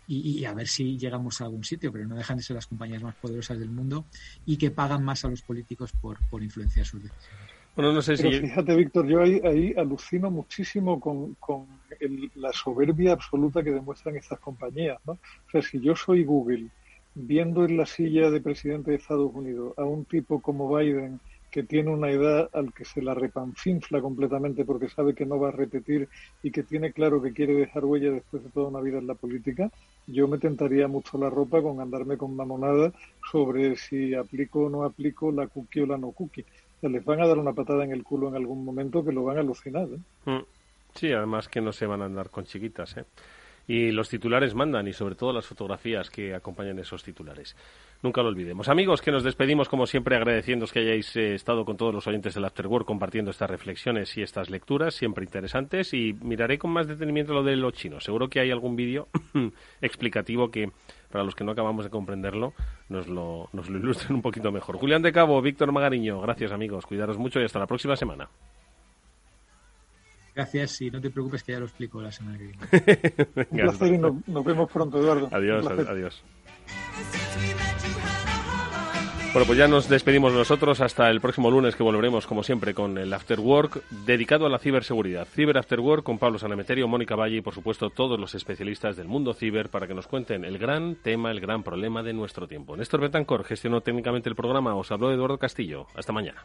y, y a ver si llegamos a algún sitio, pero no dejan de ser las compañías más poderosas del mundo y que pagan más a los políticos por, por influenciar sus decisiones. Bueno, Pero fíjate, Víctor, yo ahí, ahí alucino muchísimo con, con el- la soberbia absoluta que demuestran estas compañías, ¿no? O sea, si yo soy Google, viendo en la silla de presidente de Estados Unidos a un tipo como Biden que tiene una edad al que se la repanfinfla completamente porque sabe que no va a repetir y que tiene claro que quiere dejar huella después de toda una vida en la política, yo me tentaría mucho la ropa con andarme con mamonada sobre si aplico o no aplico la cookie o la no cookie. O sea, les van a dar una patada en el culo en algún momento que lo van a alucinar. ¿eh? Mm. Sí, además que no se van a andar con chiquitas, ¿eh? Y los titulares mandan, y sobre todo las fotografías que acompañan esos titulares. Nunca lo olvidemos. Amigos, que nos despedimos como siempre agradeciéndoos que hayáis eh, estado con todos los oyentes del Afterwork compartiendo estas reflexiones y estas lecturas, siempre interesantes, y miraré con más detenimiento lo de los chinos. Seguro que hay algún vídeo (clears throat) explicativo que, para los que no acabamos de comprenderlo, nos lo, nos lo ilustren un poquito mejor. Julián de Cabo, Víctor Magariño, gracias amigos, cuidaros mucho y hasta la próxima semana. Gracias y no te preocupes que ya lo explico la semana que viene. (laughs) Un Venga, hasta- placer y nos, nos vemos pronto, Eduardo. Adiós, adiós. Bueno, pues ya nos despedimos nosotros hasta el próximo lunes que volveremos, como siempre, con el After Work dedicado a la ciberseguridad. Ciber After Work con Pablo Sanemeterio, Mónica Valle y, por supuesto, todos los especialistas del mundo ciber para que nos cuenten el gran tema, el gran problema de nuestro tiempo. Néstor Betancor gestionó técnicamente el programa. Os habló Eduardo Castillo. Hasta mañana.